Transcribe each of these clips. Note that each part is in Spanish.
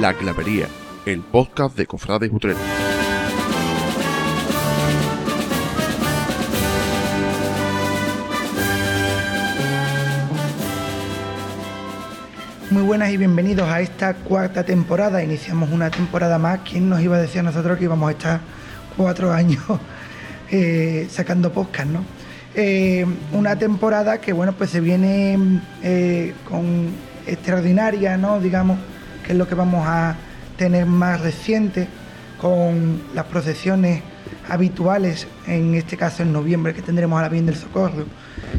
La Clavería, el podcast de Cofrades Utrera. Muy buenas y bienvenidos a esta cuarta temporada. Iniciamos una temporada más. ¿Quién nos iba a decir a nosotros que íbamos a estar cuatro años eh, sacando podcast, no? Eh, una temporada que, bueno, pues se viene eh, con extraordinaria, ¿no? Digamos, que es lo que vamos a tener más reciente con las procesiones habituales, en este caso en noviembre, que tendremos a la Bien del Socorro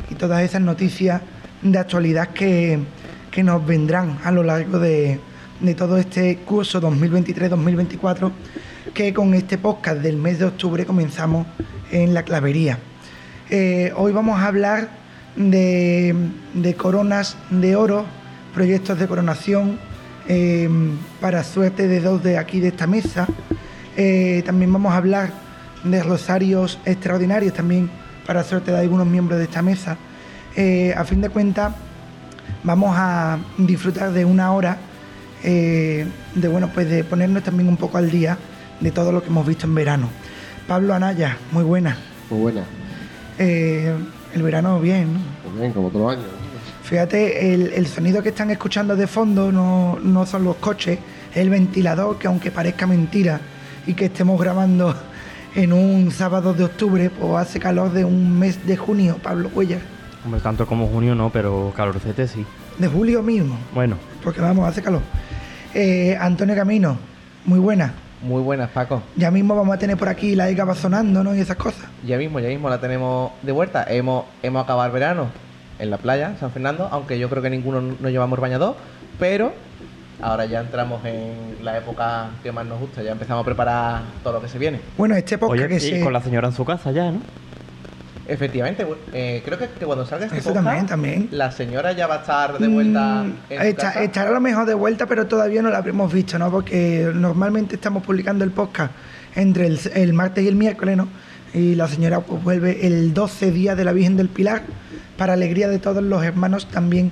y todas esas noticias de actualidad que que nos vendrán a lo largo de, todo este curso 2023-2024 que con este podcast del mes de octubre comenzamos en la clavería. Eh, hoy vamos a hablar de, coronas de oro, proyectos de coronación eh, para suerte de dos de aquí de esta mesa. Eh, también vamos a hablar de rosarios extraordinarios también para suerte de algunos miembros de esta mesa. a fin de cuentas, vamos a disfrutar de una hora eh, de bueno pues de ponernos también un poco al día de todo lo que hemos visto en verano. Pablo Anaya, muy buena. Muy buena. Eh, el verano bien, ¿no? Pues bien, como todo año. Fíjate, el, sonido que están escuchando de fondo no, no son los coches, es el ventilador que aunque parezca mentira y que estemos grabando en un sábado de octubre, pues hace calor de un mes de junio, Pablo Cuellar. Hombre, tanto como junio no, pero calorcete sí. De julio mismo. Bueno. Porque vamos, hace calor. Eh, Antonio Camino, muy buena. Muy buenas, Paco. Ya mismo vamos a tener por aquí la ICA sonando, ¿no? Y esas cosas. Ya mismo, ya mismo la tenemos de vuelta. Hemos, hemos acabado el verano en la playa, San Fernando, aunque yo creo que ninguno nos llevamos bañador, pero ahora ya entramos en la época que más nos gusta, ya empezamos a preparar todo lo que se viene. Bueno, este podcast que sí, con la señora en su casa ya, ¿no? Efectivamente, eh, creo que, cuando salga este Eso también, también. la señora ya va a estar de vuelta mm, en Estará a lo mejor de vuelta, pero todavía no la hemos visto, ¿no? Porque normalmente estamos publicando el podcast entre el, martes y el miércoles, ¿no? Y la señora vuelve el 12 día de la Virgen del Pilar, para alegría de todos los hermanos también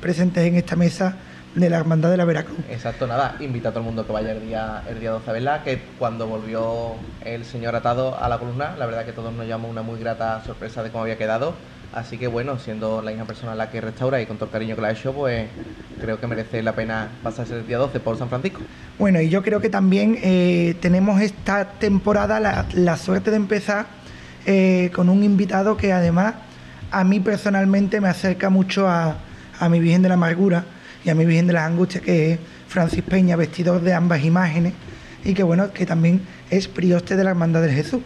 presentes en esta mesa de la Hermandad de la Veracruz. Exacto, nada, invita a todo el mundo que vaya el día, el día 12 a verla, que cuando volvió el señor atado a la columna, la verdad que todos nos llamó una muy grata sorpresa de cómo había quedado. Así que bueno, siendo la misma persona la que restaura y con todo el cariño que la ha hecho, pues creo que merece la pena pasarse el día 12 por San Francisco. Bueno, y yo creo que también eh, tenemos esta temporada la, suerte de empezar eh, con un invitado que además a mí personalmente me acerca mucho a, a mi Virgen de la Amargura y a mi Virgen de las Angustias, que es Francis Peña, vestidor de ambas imágenes, y que bueno, que también es prioste de la Hermandad del Jesús.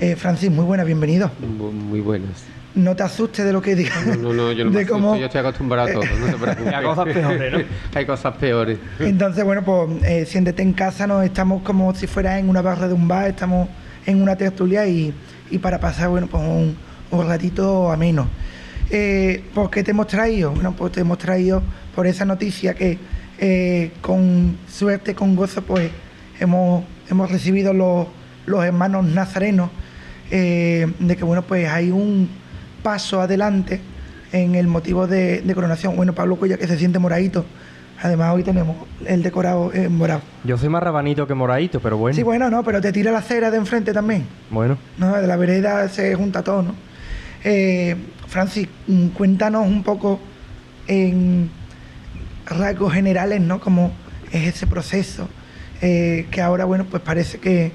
Eh, Francis, muy buena, bienvenido. Muy, buenas. No te asustes de lo que diga. No, no, yo no me asusto, yo estoy acostumbrado a todo, no te preocupes. Hay cosas peores, ¿no? Hay cosas peores. Entonces, bueno, pues eh, siéntete en casa, no estamos como si fuera en una barra de un bar, estamos en una tertulia y, y para pasar, bueno, pues un, un ratito ameno. Eh, ¿Por qué te hemos traído? Bueno, pues te hemos traído por esa noticia que eh, con suerte, con gozo, pues hemos, hemos recibido los, los hermanos nazarenos eh, de que bueno, pues hay un paso adelante en el motivo de, coronación. Bueno, Pablo Cuella que se siente moradito. Además, hoy tenemos el decorado en morado. Yo soy más rabanito que moradito, pero bueno. Sí, bueno, no, pero te tira la cera de enfrente también. Bueno. No, de la vereda se junta todo, ¿no? Eh, Francis, cuéntanos un poco en rasgos generales, ¿no? Como es ese proceso eh, que ahora, bueno, pues parece que,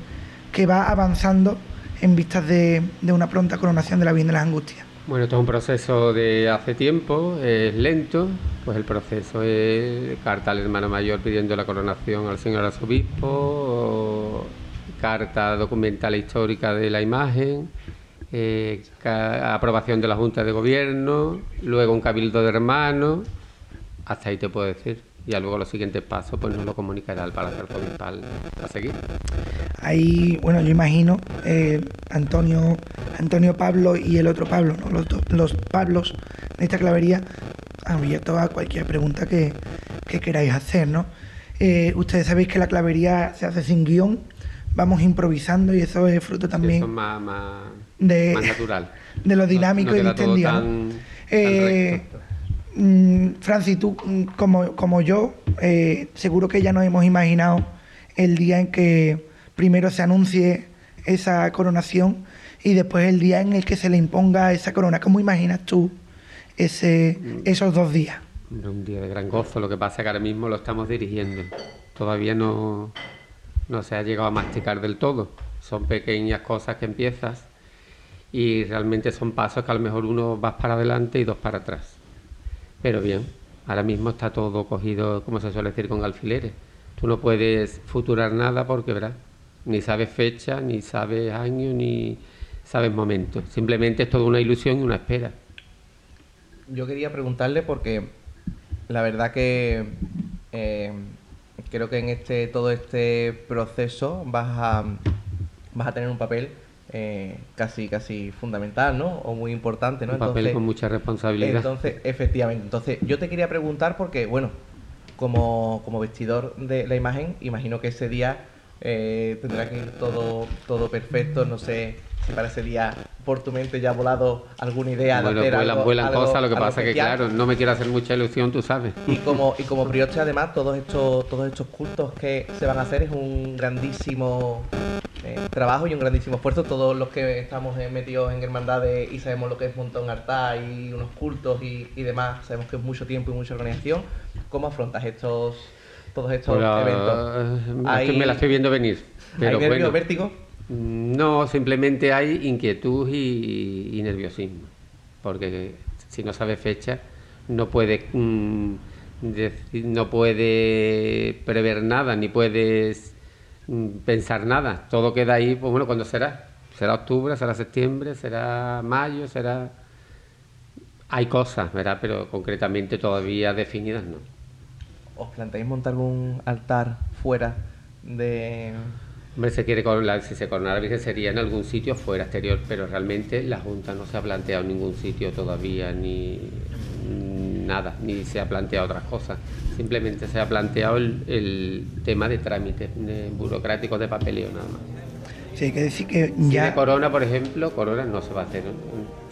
va avanzando en vistas de, una pronta coronación de la Virgen de las Angustias. Bueno, esto es un proceso de hace tiempo, es lento, pues el proceso es carta al hermano mayor pidiendo la coronación al señor arzobispo, carta documental histórica de la imagen, eh, aprobación de la Junta de Gobierno, luego un cabildo de hermanos, hasta ahí te puedo decir. Ya luego los siguientes pasos pues nos lo comunicará el Palacio Arzobispal a seguir. Ahí, bueno, yo imagino eh, Antonio, Antonio Pablo y el otro Pablo, ¿no? los, los Pablos de esta clavería abierto a cualquier pregunta que, queráis hacer, ¿no? Eh, ustedes sabéis que la clavería se hace sin guion, vamos improvisando y eso es fruto también eso más, más, de, natural. De lo dinámico y distendido. Tan, eh, mm, Francis, tú mm, como, como yo, eh, seguro que ya nos hemos imaginado el día en que primero se anuncie esa coronación y después el día en el que se le imponga esa corona. ¿Cómo imaginas tú ese, esos dos días? Un día de gran gozo, lo que pasa es que ahora mismo lo estamos dirigiendo. Todavía no, no se ha llegado a masticar del todo. Son pequeñas cosas que empiezas y realmente son pasos que a lo mejor uno vas para adelante y dos para atrás. Pero bien, ahora mismo está todo cogido, como se suele decir, con alfileres. Tú no puedes futurar nada porque, ¿verdad? Ni sabes fecha, ni sabes año, ni sabes momento. Simplemente es toda una ilusión y una espera. Yo quería preguntarle porque la verdad que eh, creo que en este todo este proceso vas a, vas a tener un papel eh, casi casi fundamental, ¿no? O muy importante, ¿no? Un papel con mucha responsabilidad. Entonces, efectivamente. Entonces, yo te quería preguntar porque, bueno, como, como vestidor de la imagen, imagino que ese día eh, tendrá que ir todo, todo perfecto, no sé para ese día por tu mente ya ha volado alguna idea bueno, de hacer vuelan, algo, vuelan algo- cosas, lo que pasa es que, especial. claro, no me quiero hacer mucha ilusión, tú sabes. Y como, y como brioche, además, todos estos, todos estos cultos que se van a hacer es un grandísimo eh, trabajo y un grandísimo esfuerzo. Todos los que estamos eh, metidos en hermandades y sabemos lo que es un altar y unos cultos y, y demás, sabemos que es mucho tiempo y mucha organización. ¿Cómo afrontas estos, todos estos Pues, eventos? es que me la estoy viendo venir. Pero ¿Hay nervio, bueno, vértigo? No, simplemente hay inquietud y, nerviosismo. Porque si no sabes fecha, no puedes mm, deci- no puedes prever nada, ni puedes mm, pensar nada. Todo queda ahí, pues bueno, ¿cuándo será? ¿Será octubre? ¿Será septiembre? ¿Será mayo? ¿Será...? Hay cosas, ¿verdad? Pero concretamente todavía definidas no. ¿Os planteáis montar algún altar fuera de, Hombre, se quiere coronar- si se coronara la Virgen sería en algún sitio fuera exterior, pero realmente la Junta no se ha planteado ningún sitio todavía, ni nada, ni se ha planteado otras cosas. Simplemente se ha planteado el, el tema de trámites de burocráticos de papeleo nada más. Sí, hay que decir que Si ya... de corona, por ejemplo, corona no se va a hacer.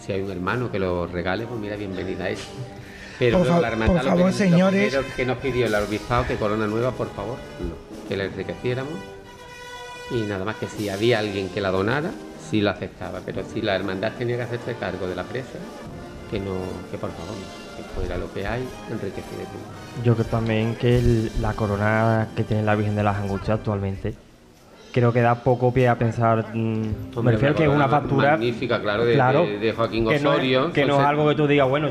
Si hay un hermano que lo regale, pues mira, bienvenida es. Pero Por fa- la hermandad por lo favor, que- señores. que nos pidió el obispado que corona nueva, por favor, no, que la enriqueciéramos. Y nada más que si había alguien que la donara, sí la aceptaba. Pero si la hermandad tenía que hacerse cargo de la presa, que no, que por favor, que fuera lo que hay, enriqueciera Yo creo también que el- la corona que tiene la Virgen de las Angustias actualmente creo que da poco pie a pensar. mm, me refiero que es una factura magnífica, claro, de, claro, de- de Joaquín que no es- Osorio. que no es algo que tú digas, bueno,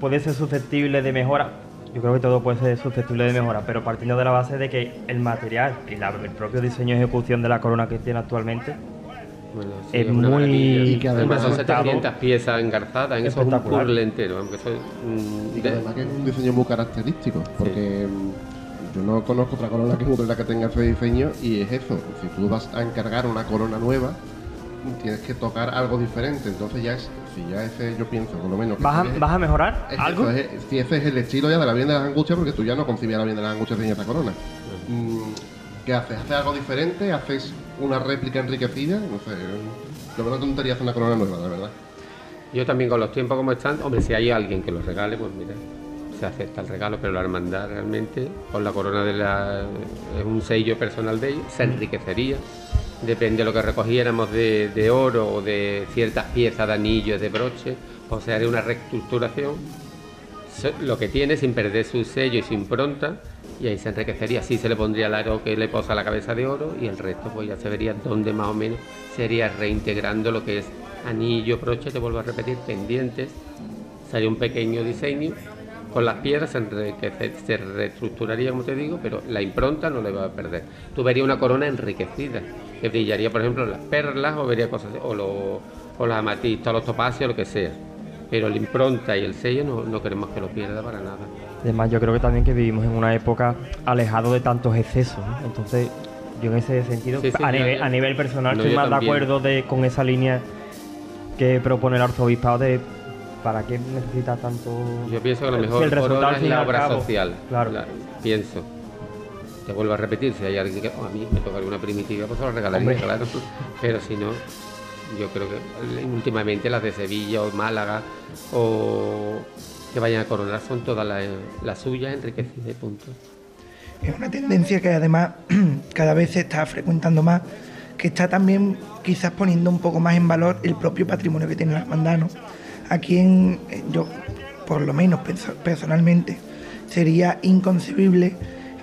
puede ser susceptible de mejora. Yo creo que todo puede ser susceptible de mejora, pero partiendo de la base de que el material y la- el propio diseño y ejecución de la corona que tiene actualmente Bueno, sí, es muy- maravilla. y que además son resultado 700 piezas engarzadas, en eso es un espectacular. puzzle entero. Aunque eso es, mm, Y que de- además que es un diseño muy característico, porque mm, yo no conozco otra corona que Utrera que tenga ese diseño y es eso, si tú vas a encargar una corona nueva, tienes que tocar algo diferente, entonces ya es, si ya ese yo pienso, por lo menos... que ¿Vas a, si es- vas a mejorar es algo? eso, es- si ese es el estilo ya de la Virgen de las Angustias, porque tú ya no concibías la Virgen de las Angustias sin esa corona. Mm, ¿Qué haces? ¿Haces algo diferente? ¿Haces una réplica enriquecida? No sé, lo veo una tontería hacer una corona nueva, la verdad. Yo también con los tiempos como están, hombre, si hay alguien que los regale, pues mira, se acepta el regalo, pero la hermandad realmente, con la corona de la... es un sello personal de ellos, se enriquecería. Depende de lo que recogiéramos de, oro o de ciertas piezas de anillos, de broches, pues se haría una reestructuración, lo que tiene sin perder su sello y su impronta, y ahí se enriquecería. Sí se le pondría el aro que le posa la cabeza de oro y el resto pues ya se vería dónde más o menos sería reintegrando lo que es anillo, broche, te vuelvo a repetir, pendientes, sería un pequeño diseño. Con las piedras se, se reestructuraría, como te digo, pero la impronta no le va a perder. Tú verías una corona enriquecida, que brillaría, por ejemplo, las perlas o vería cosas, o, lo- o las amatistas, o los topacios, lo que sea. Pero la impronta y el sello no, no queremos que lo pierda para nada. Además, yo creo que también que vivimos en una época alejado de tantos excesos. ¿no? Entonces, yo en ese sentido, Sí, sí, a, nivel, yo- a nivel personal, no, estoy más también. de acuerdo de, con esa línea que propone el arzobispado de ¿para qué necesita tanto? Yo pienso que a lo Si mejor el resultado es la obra cabo, social. claro. La- pienso. Te vuelvo a repetir, si hay alguien que oh, a mí me toca alguna primitiva, pues se lo regalaría, Hombre. claro. Pero si no, yo creo que últimamente las de Sevilla o Málaga o que vayan a coronar son todas las la suyas enriquecidas y punto. Es una tendencia que además cada vez se está frecuentando más, que está también quizás poniendo un poco más en valor el propio patrimonio que tiene la hermandad. ¿no? Aquí en, yo, por lo menos personalmente, sería inconcebible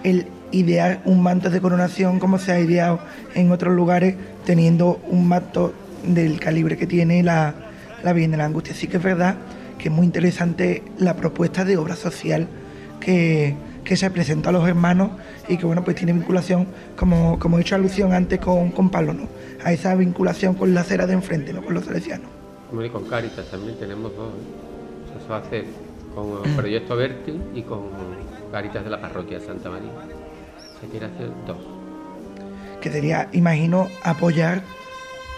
el idear un manto de coronación como se ha ideado en otros lugares, teniendo un manto del calibre que tiene la, la Virgen de la Angustia. Sí que es verdad que es muy interesante la propuesta de obra social que, se presentó a los hermanos y que bueno pues tiene vinculación, como, como he hecho alusión antes con, con Pablo, a esa vinculación con la acera de enfrente, ¿no? con los salesianos. Y con Caritas también tenemos dos. ¿eh? Eso va a hacer con el proyecto Verti y con Caritas de la parroquia de Santa María. Se quiere hacer dos. Que sería, imagino, apoyar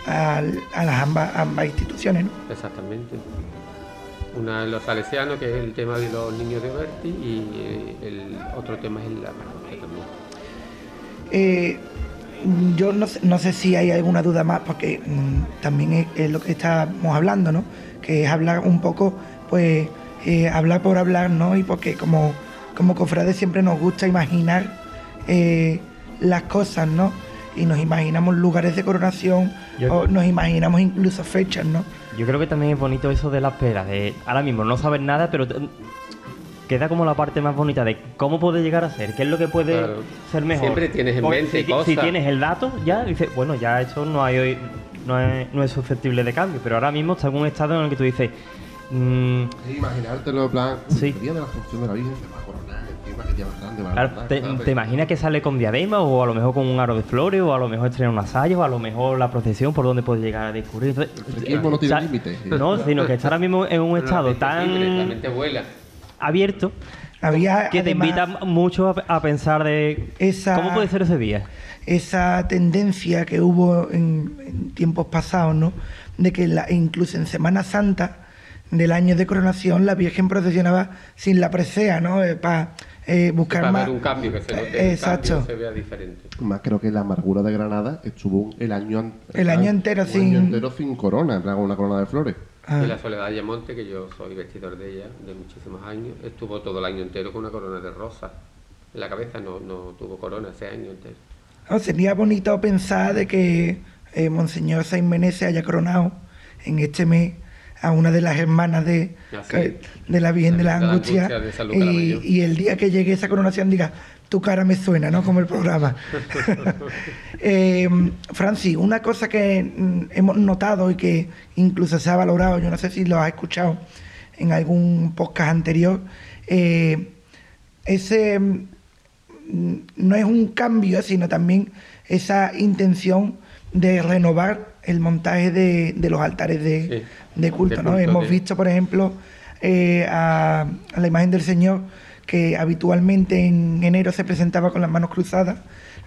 a, las ambas, ambas instituciones, ¿no? Exactamente. Una de los salesianos, que es el tema de los niños de Berti, y eh, el otro tema es la parroquia también. Eh, yo no sé, no sé, si hay alguna duda más, porque mm, también es, lo que estamos hablando, ¿no? Que es hablar un poco, pues, eh, hablar por hablar, ¿no? Y porque como, como cofrades siempre nos gusta imaginar las cosas, ¿no? y nos imaginamos lugares de coronación o nos imaginamos incluso fechas, ¿no? Yo creo que también es bonito eso de la espera, de ahora mismo no saber nada, pero queda como la parte más bonita de cómo puede llegar a ser, qué es lo que puede ser mejor. Siempre tienes en mente si, si, tienes el dato, ya dices, bueno, ya eso no hay hoy, no es, no es susceptible de cambio, pero ahora mismo está en un estado en el que tú dices. Mmm, imaginártelo, en plan, sí. de la función de la Virgen, te, imaginas que sale con diadema o a lo mejor con un aro de flores o a lo mejor estrena una saya o a lo mejor la procesión por donde puede llegar a descubrir. no tiene límite. No, sino que está ahora mismo en un estado tan abierto Había, que te invita mucho a, pensar de cómo puede ser ese día. Esa tendencia que hubo en, tiempos pasados, ¿no? De que la, incluso en Semana Santa del año de coronación la Virgen procesionaba sin la presea, ¿no? Eh, para eh, buscar para más. un cambio que se Exacto. se vea diferente. Más creo que la amargura de Granada estuvo el año, el año entero sin. año entero sin corona, una corona de flores. Ah. Y la Soledad Ayamonte, que yo soy vestidor de ella de muchísimos años, estuvo todo el año entero con una corona de rosa. En la cabeza no, no tuvo corona ese año entero. sería bonito pensar de que eh, Monseñor Saint se haya coronado en este mes a una de las hermanas de, ah, de la Virgen de la, Angustia, y, el día que llegue esa coronación diga, tu cara me suena, ¿no? Como el programa. eh, Francis, una cosa que mm, hemos notado y que incluso se ha valorado, yo no sé si lo has escuchado en algún podcast anterior, eh, ese mm, no es un cambio, sino también esa intención de renovar el montaje de, los altares de, culto. ¿no? Hemos visto, por ejemplo, eh, a, la imagen del Señor que habitualmente en enero se presentaba con las manos cruzadas.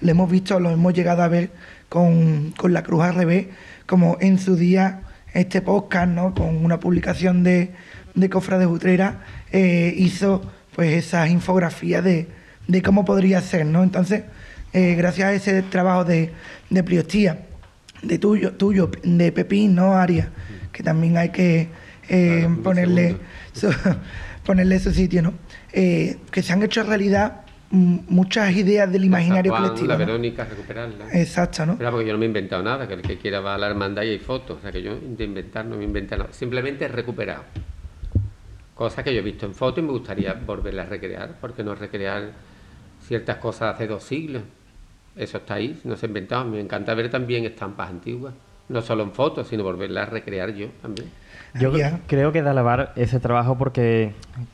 Lo hemos visto, lo hemos llegado a ver con, la cruz al revés, como en su día este podcast, ¿no? con una publicación de, de Cofra de Utrera, eh, hizo pues esas infografías de, de, cómo podría ser. ¿no? Entonces, eh, gracias a ese trabajo de, de priostía, de tuyo, tuyo de Pepín, ¿no, Aria? Que también hay que eh, ponerle, su, ponerle su sitio, ¿no? Eh, que se han hecho realidad muchas ideas del imaginario colectivo. La Verónica, recuperarla. Exacto, ¿no? porque yo no me he inventado nada, que el que quiera va a la hermandad y hay fotos, o sea que yo de inventar no me he nada, simplemente he recuperado. Cosas que yo he visto en fotos y me gustaría volverlas a recrear, porque no recrear ciertas cosas hace dos siglos. Eso está ahí, no se ha inventado. Me encanta ver también estampas antiguas, no solo en fotos, sino volverlas a recrear yo también. Yo creo que de alabar ese trabajo porque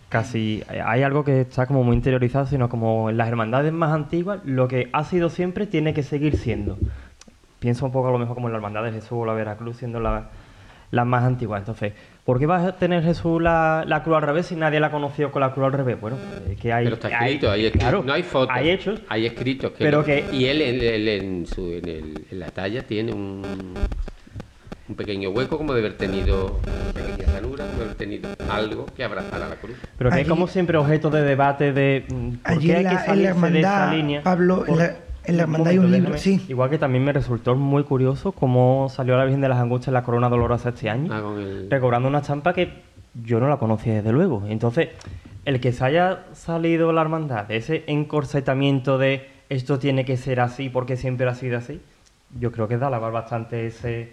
casi hay algo que está como muy interiorizado, sino como en las hermandades más antiguas, lo que ha sido siempre tiene que seguir siendo. Pienso un poco a lo mejor como en la hermandad de Jesús o la Veracruz siendo las la más antiguas. Entonces, ¿Por qué va a tener Jesús la, la, cruz al revés si nadie la conoció con la cruz al revés? Bueno, es que hay. Pero está escrito, hay, escrito, no hay fotos. Hay hechos. Hay escritos. Que pero que. Y él, en, su, en, el, en, la talla tiene un, un pequeño hueco como de haber tenido una pequeña ranura, de haber tenido algo que abrazara la cruz. Pero que es como siempre objeto de debate de. Mm, ¿por qué hay que salirse de esa línea? Pablo, la hermandad hay un libro, sí. Igual que también me resultó muy curioso cómo salió la Virgen de las Angustias en la Corona Dolorosa este año, ah, recobrando una estampa que yo no la conocía desde luego. Entonces, el que se haya salido la hermandad de ese encorsetamiento de esto tiene que ser así porque siempre ha sido así, yo creo que da alabar bastante ese...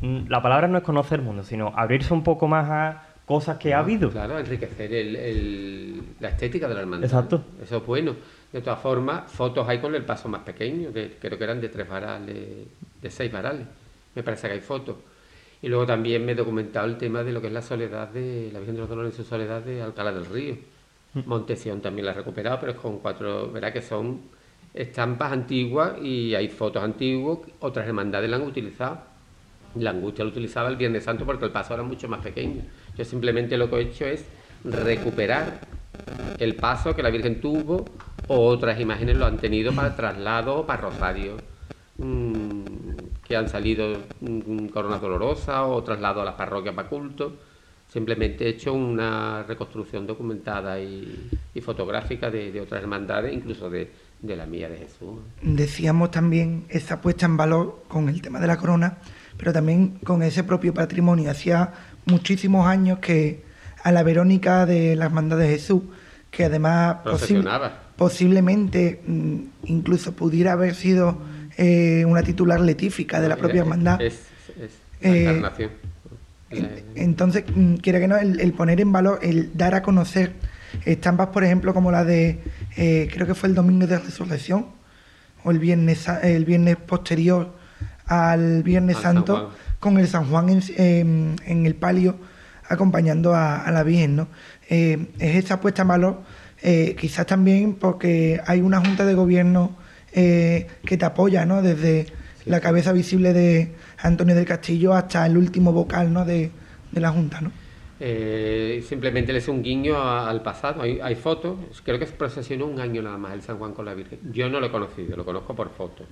La palabra no es conocer el mundo, sino abrirse un poco más a cosas que ha habido. Claro, enriquecer el, el, la estética de la hermandad. Exacto. Eso es bueno. De todas formas, fotos hay con el paso más pequeño, de, creo que eran de tres varales, de seis varales. Me parece que hay fotos. Y luego también me he documentado el tema de lo que es la soledad de la Virgen de los Dolores en su soledad de Alcalá del Río. Mm. Montesión también la ha recuperado, pero es con cuatro, verá que son estampas antiguas y hay fotos antiguas, otras hermandades la han utilizado. La angustia lo utilizaba el Viernes Santo porque el paso era mucho más pequeño. Yo simplemente lo que he hecho es recuperar el paso que la Virgen tuvo o otras imágenes lo han tenido para traslado o para rosario mm, que han salido mm, corona dolorosa o traslado a las parroquias para culto. Simplemente he hecho una reconstrucción documentada y, fotográfica de, otras hermandades, incluso de, de la mía de Jesús. Decíamos también esa puesta en valor con el tema de la corona, pero también con ese propio patrimonio. Hacía muchísimos años que a la Verónica de la Hermandad de Jesús, que además posiblemente mm, incluso pudiera haber sido eh, una titular letífica de la propia hermandad. Es, eh, entonces, mm, quiere que no, el, poner en valor, el dar a conocer estampas, por ejemplo, como la de, eh, creo que fue el domingo de resurrección, o el viernes, el viernes posterior al Viernes Santo, con el San Juan en, el palio acompañando a, la Virgen. ¿no? es esa puesta en valor, quizás también porque hay una junta de gobierno eh, que te apoya, ¿no? Desde la cabeza visible de Antonio del Castillo hasta el último vocal, ¿no? De, la Junta, ¿no? Eh, simplemente le es un guiño al pasado. Hay, fotos, creo que se procesionó un año nada más el San Juan con la Virgen. Yo no lo he conocido, lo conozco por fotos.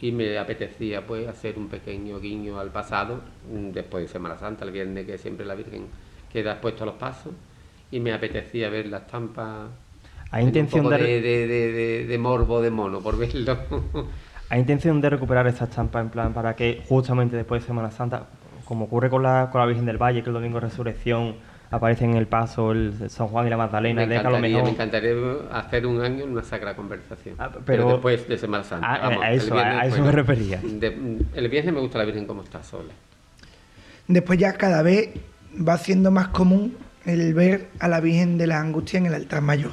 Y me apetecía pues hacer un pequeño guiño al pasado, mm, después de Semana Santa, el viernes que siempre la Virgen queda expuesto a los pasos. Y me apetecía ver la estampa ¿Hay intención de... De, morbo de mono, por verlo. ¿Hay intención de recuperar esa estampa en plan para que justamente después de Semana Santa, como ocurre con la, con la Virgen del Valle, que el domingo de Resurrección aparece en el paso el San Juan y la Magdalena, me encantaría, me encantaría hacer un año en una sacra conversación. Ah, pero, después de Semana Santa. Ah, a eso, a eso me refería. el viernes me gusta la Virgen como está sola. Después ya cada vez va siendo más común el ver a la Virgen de la Angustia en el altar mayor.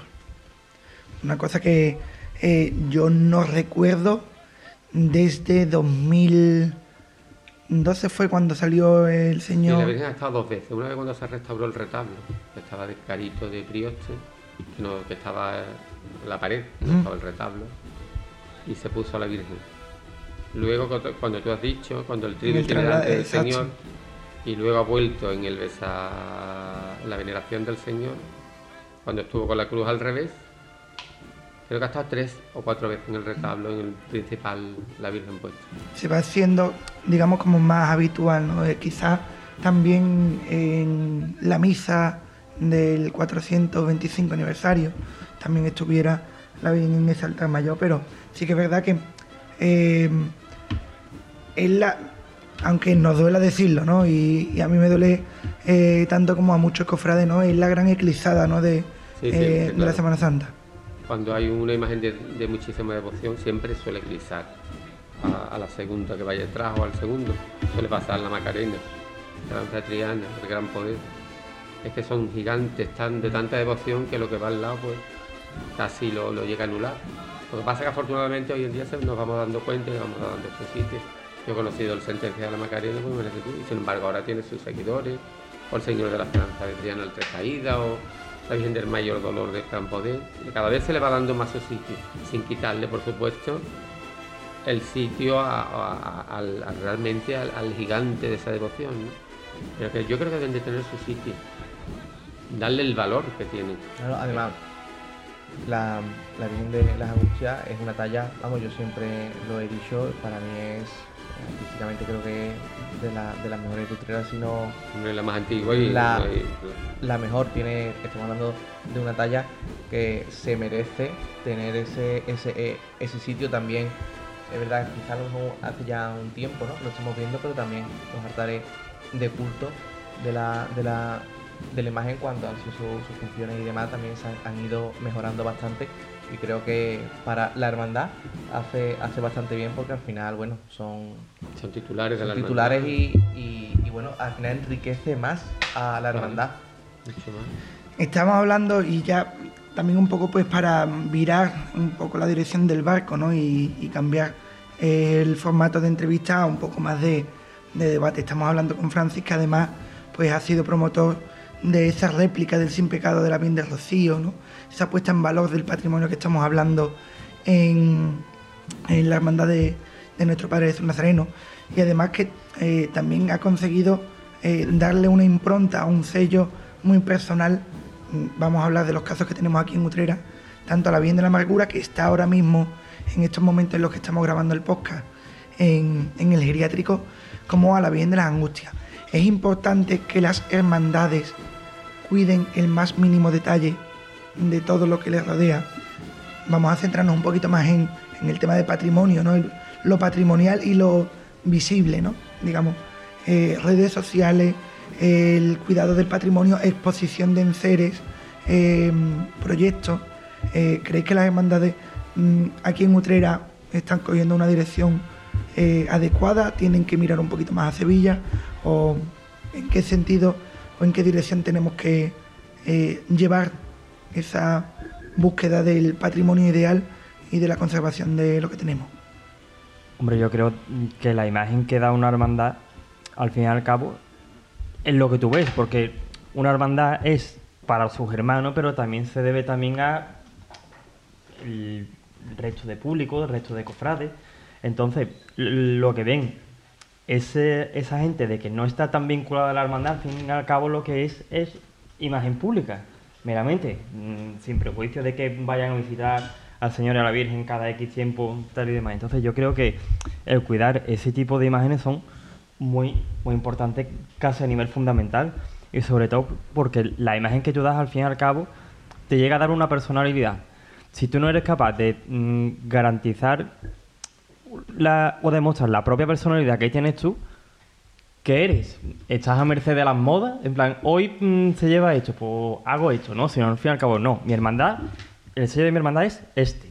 Una cosa que eh, yo no recuerdo desde 2012 fue cuando salió el señor... Sí, la Virgen ha estado dos veces. Una vez cuando se restauró el retablo, que estaba de carito de Prioste, que, estaba en la pared, no estaba el retablo, y se puso a la Virgen. Luego, cuando tú has dicho, cuando el trío delante del Señor, y luego ha vuelto en el besa, la veneración del Señor, cuando estuvo con la cruz al revés, Creo que ha estado tres o cuatro veces en el retablo, en el principal, la Virgen puesta. Se va haciendo, digamos, como más habitual, ¿no? Eh, quizás también en la misa del 425 aniversario también estuviera la Virgen en ese altar mayor, pero sí que es verdad que eh, es la, aunque nos duela decirlo, ¿no? Y, a mí me duele eh, tanto como a muchos cofrades, ¿no? Es la gran eclipsada, ¿no? De, de la Semana Santa cuando hay una imagen de, muchísima devoción, siempre suele eclipsar a, la segunda que vaya detrás o al segundo. Suele pasar la Macarena, la Triana, el gran poder. Es que son gigantes, tan de tanta devoción que lo que va al lado, pues casi lo, llega a anular. Lo que pasa es que afortunadamente hoy en día nos vamos dando cuenta y nos vamos dando su sitio. Yo he conocido el sentencia de la Macarena, pues y sin embargo ahora tiene sus seguidores, o el Señor de la Esperanza de Triana, el Tres Caídas, o la Virgen del Mayor Dolor de Gran Poder. Cada vez se le va dando más su sitio, sin quitarle, por supuesto, el sitio realmente al, gigante de esa devoción. Pero que yo creo que deben de tener su sitio, darle el valor que tiene. además, la, la Virgen de las Angustias es una talla, vamos, yo siempre lo he dicho, para mí es físicamente creo que de, la, de las mejores vitreras, sino la más antigua y la, la mejor. Tiene, estamos hablando de una talla que se merece tener ese, ese, e, ese sitio también. Es verdad, quizás hace ya un tiempo, ¿no? Lo estamos viendo, pero también los altares de culto de la, de la, de la imagen cuando han sido sus, sus funciones y demás también se han, han ido mejorando bastante y creo que para la hermandad hace, hace bastante bien porque al final, bueno, son, Son titulares de son la titulares hermandad. y, y- y, bueno, al final enriquece más a la hermandad. Mucho más. Estamos hablando y ya también un poco pues para virar un poco la dirección del barco, ¿no? Y, y cambiar el formato de entrevista a un poco más de, de debate. Estamos hablando con Francis, que además pues ha sido promotor de esa réplica del sin pecado de la bien de Rocío, ¿no? Esa puesta en valor del patrimonio que estamos hablando en, en la hermandad de, de nuestro Padre Jesús Nazareno. Y además que eh, también ha conseguido eh, darle una impronta, un sello muy personal. Vamos a hablar de los casos que tenemos aquí en Utrera, tanto a la Bien de la Amargura, que está ahora mismo, en estos momentos en los que estamos grabando el podcast, en, en el geriátrico, como a la Bien de las Angustias. Es importante que las hermandades cuiden el más mínimo detalle de todo lo que les rodea. Vamos a centrarnos un poquito más en, el tema de patrimonio, ¿no? El- lo patrimonial y lo visible, ¿no? Digamos, eh, redes sociales, el cuidado del patrimonio, exposición de enseres, eh, proyectos. Eh, ¿Creéis que las hermandades mm, aquí en Utrera están cogiendo una dirección adecuada? ¿Tienen que mirar un poquito más a Sevilla? ¿O en qué sentido o en qué dirección tenemos que llevar esa búsqueda del patrimonio ideal y de la conservación de lo que tenemos? Hombre, yo creo que la imagen que da una hermandad, al fin y al cabo, es lo que tú ves, porque una hermandad es para sus hermanos, pero también se debe también a el resto de público, el resto de cofrades. Entonces, lo que ven ese, esa gente de que no está tan vinculada a la hermandad, al fin y al cabo lo que es es imagen pública, meramente, mm, sin prejuicio de que vayan a visitar al Señor y a la Virgen cada X tiempo, tal y demás. Entonces yo creo que el cuidar ese tipo de imágenes son muy, muy importantes, casi a nivel fundamental, y sobre todo porque la imagen que tú das al fin y al cabo te llega a dar una personalidad. Si tú no eres capaz de mm, garantizar la- o demostrar la propia personalidad que tienes tú, ¿qué eres? ¿Estás a merced de las modas? En plan, hoy mm, se lleva esto, pues hago esto, ¿no? Si no, al fin y al cabo, no. Mi hermandad, el sello de mi hermandad es este.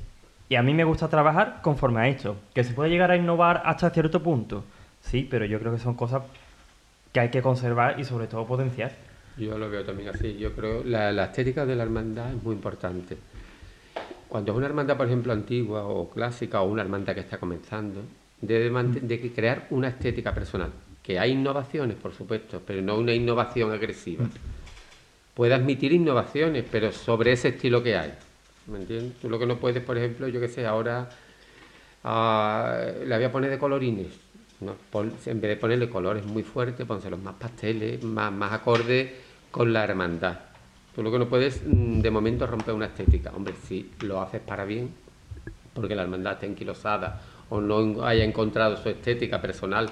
Y a mí me gusta trabajar conforme a esto. ¿Que se puede llegar a innovar hasta cierto punto? Sí, pero yo creo que son cosas que hay que conservar y sobre todo potenciar. Yo lo veo también así. Yo creo la, la estética de la hermandad es muy importante. Cuando es una hermandad, por ejemplo, antigua o clásica o una hermandad que está comenzando, debe mant- de crear una estética personal. Que hay innovaciones, por supuesto, pero no una innovación agresiva. Puede admitir innovaciones, pero sobre ese estilo que hay. ¿Me entiendes? Tú lo que no puedes, por ejemplo, yo qué sé, ahora ah, le voy a poner de colorines. en vez de ponerle colores muy fuertes, pónselos más pasteles, más, más acordes con la hermandad. Tú lo que no puedes, mm, de momento, romper una estética. Hombre, si lo haces para bien, porque la hermandad está enquilosada o no haya encontrado su estética personal,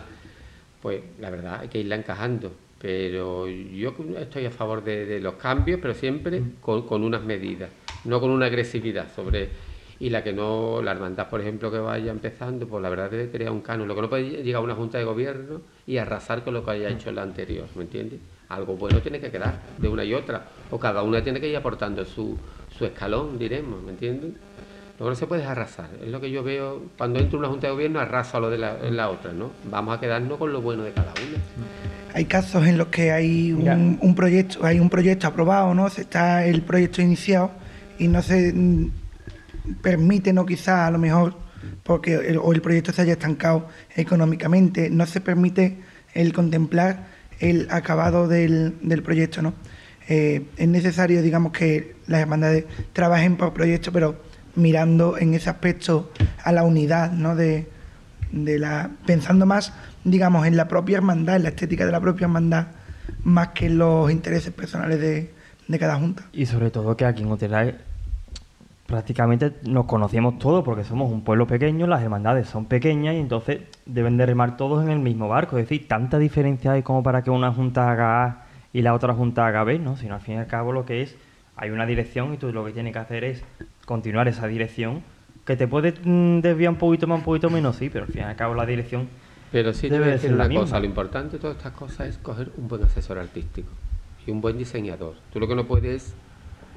pues la verdad hay que irla encajando. Pero yo estoy a favor de, de los cambios, pero siempre con, con unas medidas, no con una agresividad sobre... Y la que no, la hermandad, por ejemplo, que vaya empezando, pues la verdad debe crear un canon. Lo que no puede llegar a una junta de gobierno y arrasar con lo que haya hecho la anterior, ¿me entiendes? Algo bueno tiene que quedar de una y otra, o cada una tiene que ir aportando su, su escalón, diremos, ¿me entiendes? Lo que no se puede es arrasar. Es lo que yo veo cuando entro en una junta de gobierno, arraso a lo de la, en la otra, ¿no? Vamos a quedarnos con lo bueno de cada una. Hay casos en los que hay un, un proyecto, hay un proyecto aprobado, ¿no? Se está el proyecto iniciado y no se mm, permite, no quizá a lo mejor porque el, o el proyecto se haya estancado económicamente, no se permite el contemplar el acabado del, del proyecto, ¿no? Eh, es necesario, digamos, que las hermandades trabajen por proyectos, pero mirando en ese aspecto a la unidad, ¿no? De, de la pensando más digamos en la propia hermandad en la estética de la propia hermandad más que en los intereses personales de, de cada junta Y sobre todo que aquí en Utrera prácticamente nos conocemos todos porque somos un pueblo pequeño, las hermandades son pequeñas y entonces deben de remar todos en el mismo barco. Es decir, tanta diferencia hay como para que una junta haga A y la otra junta haga B, ¿no? Sino al fin y al cabo lo que es, hay una dirección y tú lo que tienes que hacer es continuar esa dirección, que te puede mm, desviar un poquito más, un poquito menos, sí, pero al fin y al cabo la dirección Pero sí te debe voy a de decir una cosa, misma. lo importante de todas estas cosas es coger un buen asesor artístico y un buen diseñador. Tú lo que no puedes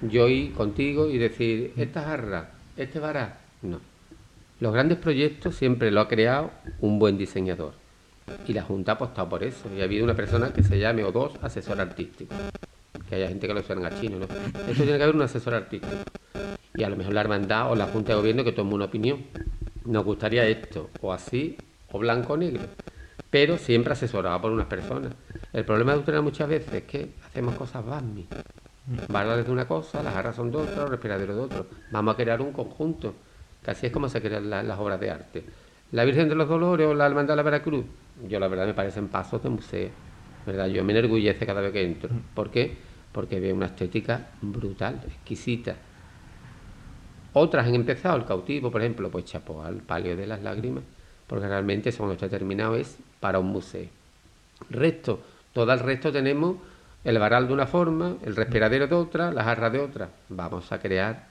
yo ir contigo y decir, esta jarra, este vará. No. Los grandes proyectos siempre lo ha creado un buen diseñador. Y la Junta ha apostado por eso. Y ha habido una persona que se llame o dos asesor artístico. Que haya gente que lo suena a chino, ¿no? Eso tiene que haber un asesor artístico. Y a lo mejor la hermandad o la Junta de Gobierno que tome una opinión. Nos gustaría esto, o así, o blanco o negro. Pero siempre asesorado por unas personas. El problema de Utrera muchas veces es que hacemos cosas BASMI. Bardales de una cosa, las jarras son de otra, los respiraderos de otro. Vamos a crear un conjunto. Que así es como se crean la- las obras de arte. La Virgen de los Dolores o la Hermandad de la Veracruz, yo la verdad me parecen pasos de museo. ¿verdad? Yo me enorgullece cada vez que entro. ¿Por qué? Porque veo una estética brutal, exquisita. Otras han empezado, el cautivo, por ejemplo, pues chapó al palio de las lágrimas, porque realmente eso cuando está terminado es para un museo. Resto, todo el resto tenemos el varal de una forma, el respiradero de otra, la jarra de otra. Vamos a crear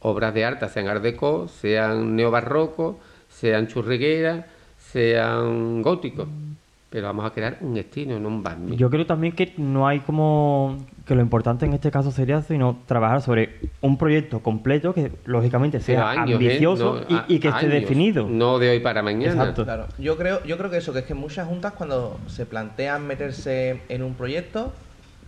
obras de arte, sean art deco, sean neobarroco, sean churrigueras, sean góticos. Pero vamos a crear un estilo, no un basmi. Yo creo también que no hay como que lo importante en este caso sería sino trabajar sobre un proyecto completo que lógicamente sea años, ¿eh? ambicioso No, y, y que esté años, definido. No de hoy para mañana. Exacto. Claro, yo creo, yo creo que eso, que es que muchas juntas cuando se plantean meterse en un proyecto,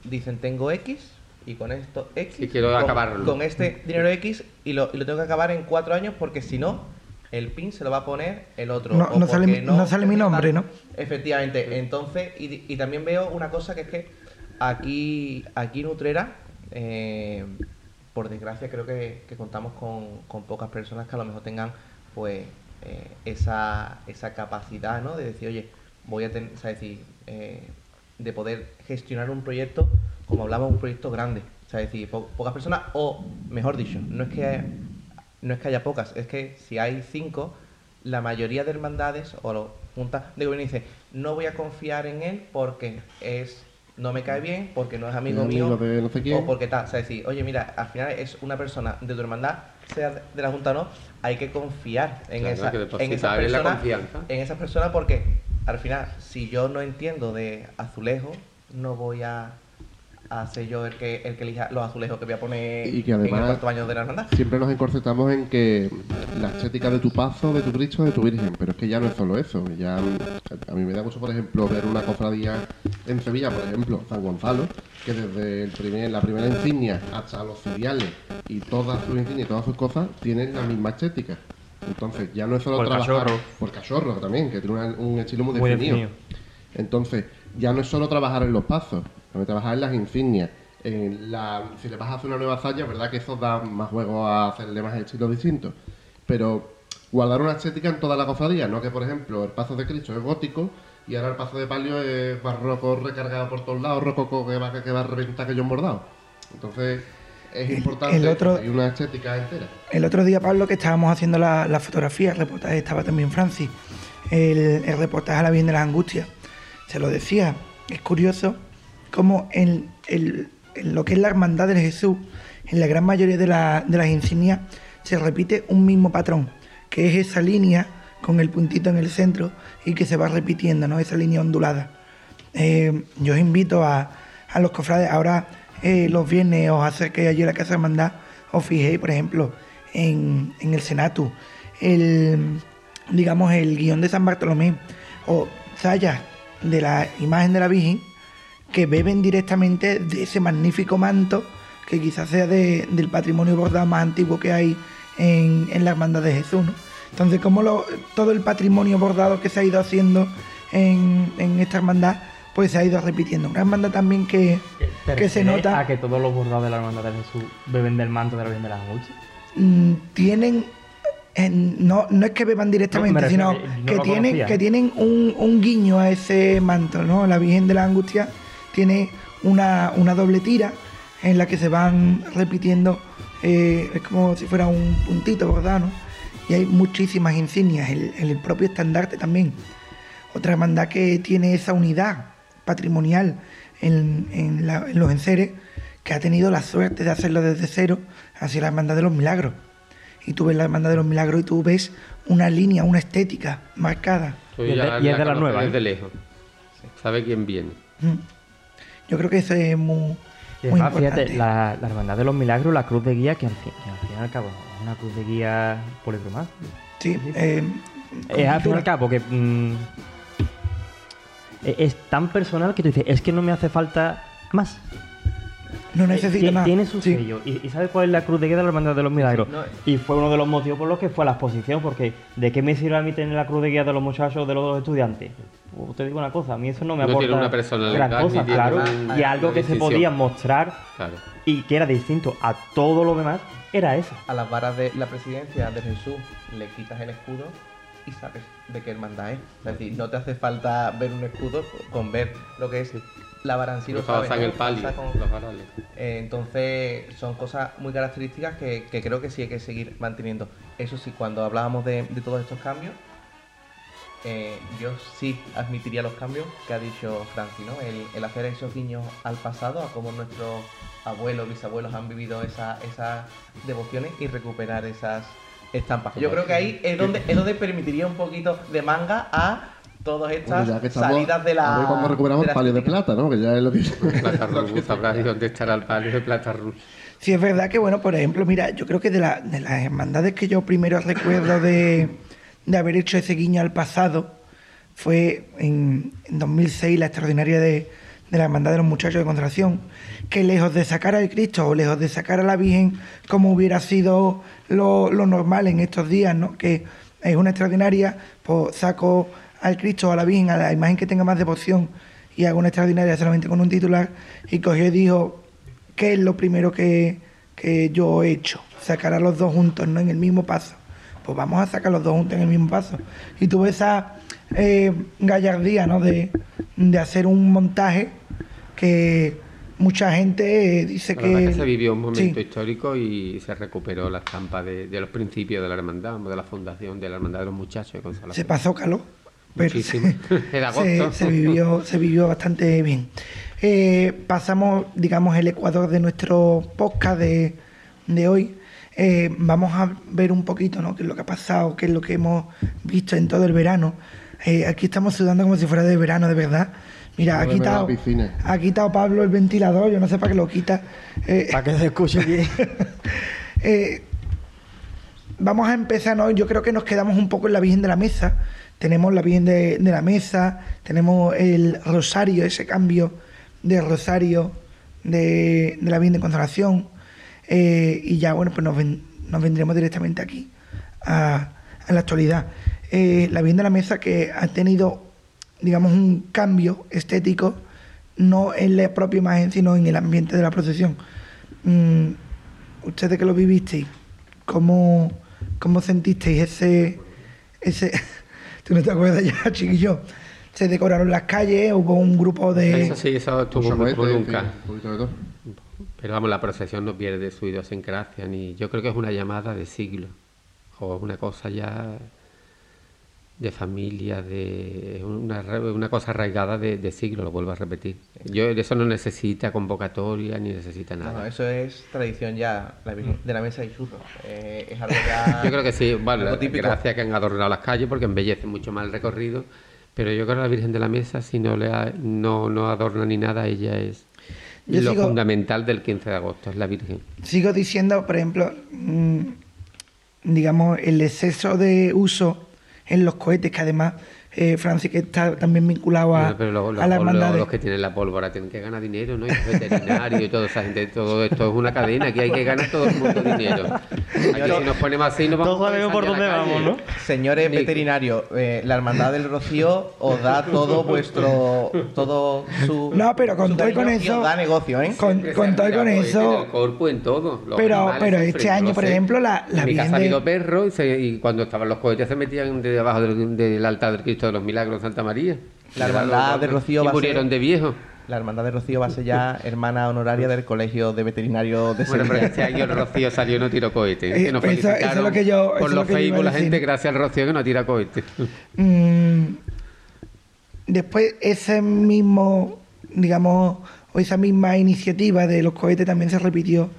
dicen tengo X y con esto X. Y quiero con, acabarlo. Con este dinero X y lo, y lo tengo que acabar en cuatro años porque si no, el PIN se lo va a poner el otro. No- o no sale no sale mi nombre, ¿no? Efectivamente, entonces, y, y también veo una cosa que es que aquí, aquí en Utrera, eh, por desgracia creo que, contamos con, con pocas personas que a lo mejor tengan pues eh, esa, esa capacidad ¿no? de decir, oye, voy a tener, o sea, decir, eh, de poder gestionar un proyecto, como hablamos, un proyecto grande. O sea, decir, po- pocas personas, o mejor dicho, no es que no es que haya pocas, es que si hay cinco, la mayoría de hermandades o lo- juntas de gobierno dice, no voy a confiar en él porque es no me cae bien, porque no es amigo mío, amigo de no sé quién. o porque tal. O sea, decir, oye, mira, al final es una persona de tu hermandad, sea de la Junta o no, hay que confiar en Claro, esa, que en esa persona. confianza. En esa persona porque al final, si yo no entiendo de azulejo, no voy a, a ser yo el que, el que elija los azulejos que voy a poner Y que en el además- cuarto baño de la hermandad. Siempre nos encorsetamos en que la estética de tu paso, de tu Cristo, de tu Virgen, pero es que ya no es solo eso. Ya a mí me da mucho, por ejemplo, ver una cofradía en Sevilla, por ejemplo, San Gonzalo, que desde el primer, la primera insignia hasta los filiales y todas sus insignias y todas sus cosas tienen la misma estética. Entonces ya no es solo Por trabajar cachorro. por cachorro también, que tiene una- un estilo muy, Muy definido. definido. Entonces, ya no es solo trabajar en los pasos, también trabajar en las insignias. En la, si le vas a hacer una nueva zalla, verdad que eso da más juego a hacerle más estilos distintos. Pero guardar una estética en toda la cofradía, no que por ejemplo el paso de Cristo es gótico y ahora el paso de palio es barroco recargado por todos lados, rococo que va, que va a reventar que yo bordado. Entonces, es importante el otro- que hay una estética entera. El otro día, Pablo, que estábamos haciendo la, la fotografía, el reportaje estaba también Francis, el, el reportaje a la Virgen de las Angustias, se lo decía, es curioso cómo en, lo que es la hermandad de Jesús, en la gran mayoría de, la- de las insignias, se repite un mismo patrón, que es esa línea con el puntito en el centro y que se va repitiendo, ¿no? Esa línea ondulada. Eh, yo os invito a, los cofrades, ahora eh, los viernes os acerquéis allí a la Casa Hermandad, os fijéis, por ejemplo, en, en el Senatu, el, digamos, el guion de San Bartolomé, o sayas de la imagen de la Virgen, que beben directamente de ese magnífico manto, que quizás sea de- del patrimonio bordado más antiguo que hay en, en la Hermandad de Jesús, ¿no? Entonces, como lo- todo el patrimonio bordado que se ha ido haciendo en, en esta hermandad, pues se ha ido repitiendo. Una hermandad también que, ¿Te que se nota... a que todos los bordados de la hermandad de Jesús beben del manto de la Virgen de las Angustias? mm, tienen eh, no, no es que beban directamente, No, me sino refiero que no que lo tienen, conocía. que tienen un, un guiño a ese manto, ¿no? La Virgen de la Angustia tiene una, una doble tira en la que se van repitiendo, eh, es como si fuera un puntito ¿no? Y hay muchísimas insignias, el, el propio estandarte también. Otra hermandad que tiene esa unidad patrimonial en, en la- en los enseres, que ha tenido la suerte de hacerlo desde cero, ha sido la hermandad de los milagros. Y tú ves la hermandad de los milagros y tú ves una línea, una estética marcada Y es de- ya y es de la nueva, ¿eh? Desde lejos. Sabe quién viene. Mm. Yo creo que eso es muy, Y muy importante. fíjate, la, la Hermandad de los Milagros, la cruz de guía, que al fin, que al, fin y al cabo es una cruz de guía policromática. Sí, eh, Es al fin y al cabo que mm, e- es tan personal que tú dices, es que no me hace falta más. No necesito Tie- nada. Tiene su Sí. sello. ¿Y, y sabes cuál es la cruz de guía de la Hermandad de los Milagros? no, Y fue uno de los motivos por los que fue a la exposición, porque ¿de qué me sirve a mí tener la cruz de guía de los muchachos, de los dos estudiantes? Pues te digo una cosa, a mí eso no me No aporta tiene una personalidad, gran cosa, claro. una- y algo que se podía mostrar Claro. y que era distinto a todo lo demás, era eso. A las varas de la presidencia de Jesús le quitas el escudo y sabes de qué hermandad es. Es decir, no te hace falta ver un escudo con ver lo que es la sabes, en ¿no? el palio, Pasa con-. Eh, entonces son cosas muy características que, que creo que sí hay que seguir manteniendo. Eso sí, cuando hablábamos de, de todos estos cambios, eh, yo sí admitiría los cambios que ha dicho Franci, ¿no? El, el hacer esos guiños al pasado, a cómo nuestros abuelos, bisabuelos han vivido esa- esas devociones y recuperar esas estampas. Yo creo que ahí es donde, es donde permitiría un poquito de manga a todas estas Bueno, estamos, salidas de la. a ver cuando recuperamos de palio de plata, ¿no? Que ya es lo que... Plata Rus, sabrá dónde estará el palio de plata Rus. Sí, es verdad que, bueno, por ejemplo, mira, yo creo que de, la- de las hermandades que yo primero recuerdo de, de haber hecho ese guiño al pasado fue en, en 2006 la extraordinaria de, de la Hermandad de los Muchachos de Consolación, que lejos de sacar al Cristo o lejos de sacar a la Virgen como hubiera sido lo, lo normal en estos días, ¿no? Que es una extraordinaria, pues saco al Cristo a la Virgen, a la imagen que tenga más devoción y hago una extraordinaria solamente con un titular y cogió y dijo, ¿qué es lo primero que, que yo he hecho? Sacar a los dos juntos, ¿no? En el mismo paso. Pues vamos a sacar los dos juntos en el mismo paso. Y tuve esa eh, gallardía, ¿no? De, de hacer un montaje que mucha gente eh, dice que... que se vivió un momento Sí. histórico y se recuperó la estampa de, de los principios de la hermandad, de la fundación de la hermandad de los muchachos de se pasó calor. Pero Muchísimo. se, Era agosto. se- se vivió, se vivió bastante bien. Eh, pasamos, digamos, el ecuador de nuestro podcast de, de hoy. Eh, vamos a ver un poquito ¿no? qué es lo que ha pasado, qué es lo que hemos visto en todo el verano. Eh, aquí estamos sudando como si fuera de verano, de verdad. Mira, ha quitado, ha quitado Pablo el ventilador, yo no sé para qué lo quita. Eh, Para que se escuche bien. eh, vamos a empezar, ¿no? Yo creo que nos quedamos un poco en la Virgen de la Mesa. Tenemos la Virgen de, la Mesa, tenemos el Rosario, ese cambio de Rosario de, la Virgen de Consolación. eh, y ya, bueno, pues nos, ven- nos vendremos directamente aquí, a, la actualidad. Eh, la Virgen de la Mesa que ha tenido, digamos, un cambio estético, no en la propia imagen, sino en el ambiente de la procesión. Mm, ustedes que lo vivisteis, ¿cómo, cómo sentisteis ese... ¿Tú no te acuerdas ya, chiquillo? Se decoraron las calles, hubo un grupo de... Eso sí, eso estuvo nunca. un todo. Pero vamos, la procesión no pierde su idiosincrasia, ni yo creo que es una llamada de siglo, o una cosa ya de familia, de una, re- una cosa arraigada de, de siglo, lo vuelvo a repetir. Yo eso no necesita convocatoria ni necesita No, no, nada. eso es tradición ya, la Virgen de la mesa y churros. Eh, es algo ya. Yo creo que sí, bueno, gracias que han adornado las calles porque embellece mucho más el recorrido, pero yo creo que la Virgen de la Mesa, si no le ha- no, no adorna ni nada, ella es Yo lo sigo- fundamental del 15 de agosto, es la Virgen. Sigo diciendo, por ejemplo, mm, digamos, el exceso de uso en los cohetes, que además, eh, Francis, que está también vinculado a, Bueno, pero a la hermandad. de- los que tienen la pólvora tienen que ganar dinero, ¿no? Y los veterinarios y toda esa gente, todo esto es una cadena, aquí hay que ganar todo el mundo dinero. Aquí si nos ponemos así nos vamos Todos a sabemos por dónde calle. vamos, ¿no? Señores veterinarios, eh, la hermandad del Rocío os da todo vuestro. todo su. No, pero con su todo y con eso- os da negocio, ¿eh? Con, Siempre con pues, eso, el cuerpo, en todo. Los Pero- animales pero este año, por sé. ejemplo, la- la En mi casa ha de- habido perros y, se- y cuando estaban los cohetes se metían de debajo del, del altar del Cristo de los Milagros de Santa María. La hermandad de Rocío y va a murieron ser- de viejo. La hermandad de Rocío va a ser ya hermana honoraria del Colegio de Veterinarios de Bueno, pero Sevilla. este año el Rocío salió y no tiró cohetes. Eh, que nos eso- eso es lo que yo- por los lo Facebook, la gente, gracias al Rocío que no tira cohetes. Mm, después ese mismo, digamos, o esa misma iniciativa de los cohetes también se repitió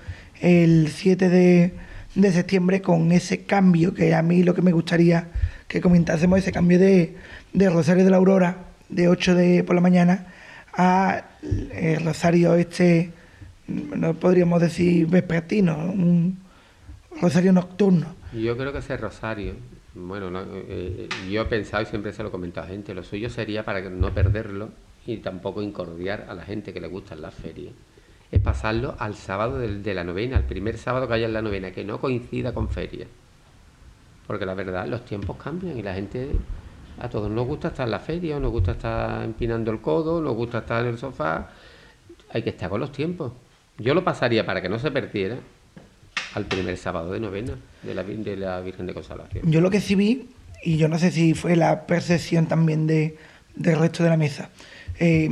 el 7 de, de septiembre con ese cambio que a mí lo que me gustaría que comentásemos, ese cambio de, de Rosario de la Aurora, de 8 de por la mañana, a el Rosario este, no podríamos decir vespertino, un Rosario nocturno. Yo creo que ese Rosario, bueno, no, eh, yo he pensado y siempre se lo he comentado a gente, lo suyo sería para no perderlo y tampoco incordiar a la gente que le gustan las ferias, es pasarlo al sábado de, la novena, al primer sábado que haya en la novena, que no coincida con feria. Porque la verdad, los tiempos cambian y la gente, a todos nos gusta estar en la feria, nos gusta estar empinando el codo, nos gusta estar en el sofá, hay que estar con los tiempos. Yo lo pasaría para que no se perdiera al primer sábado de novena de la, Virgen de Consolación. Yo lo que sí vi, y yo no sé si fue la percepción también de, del resto de la mesa, eh,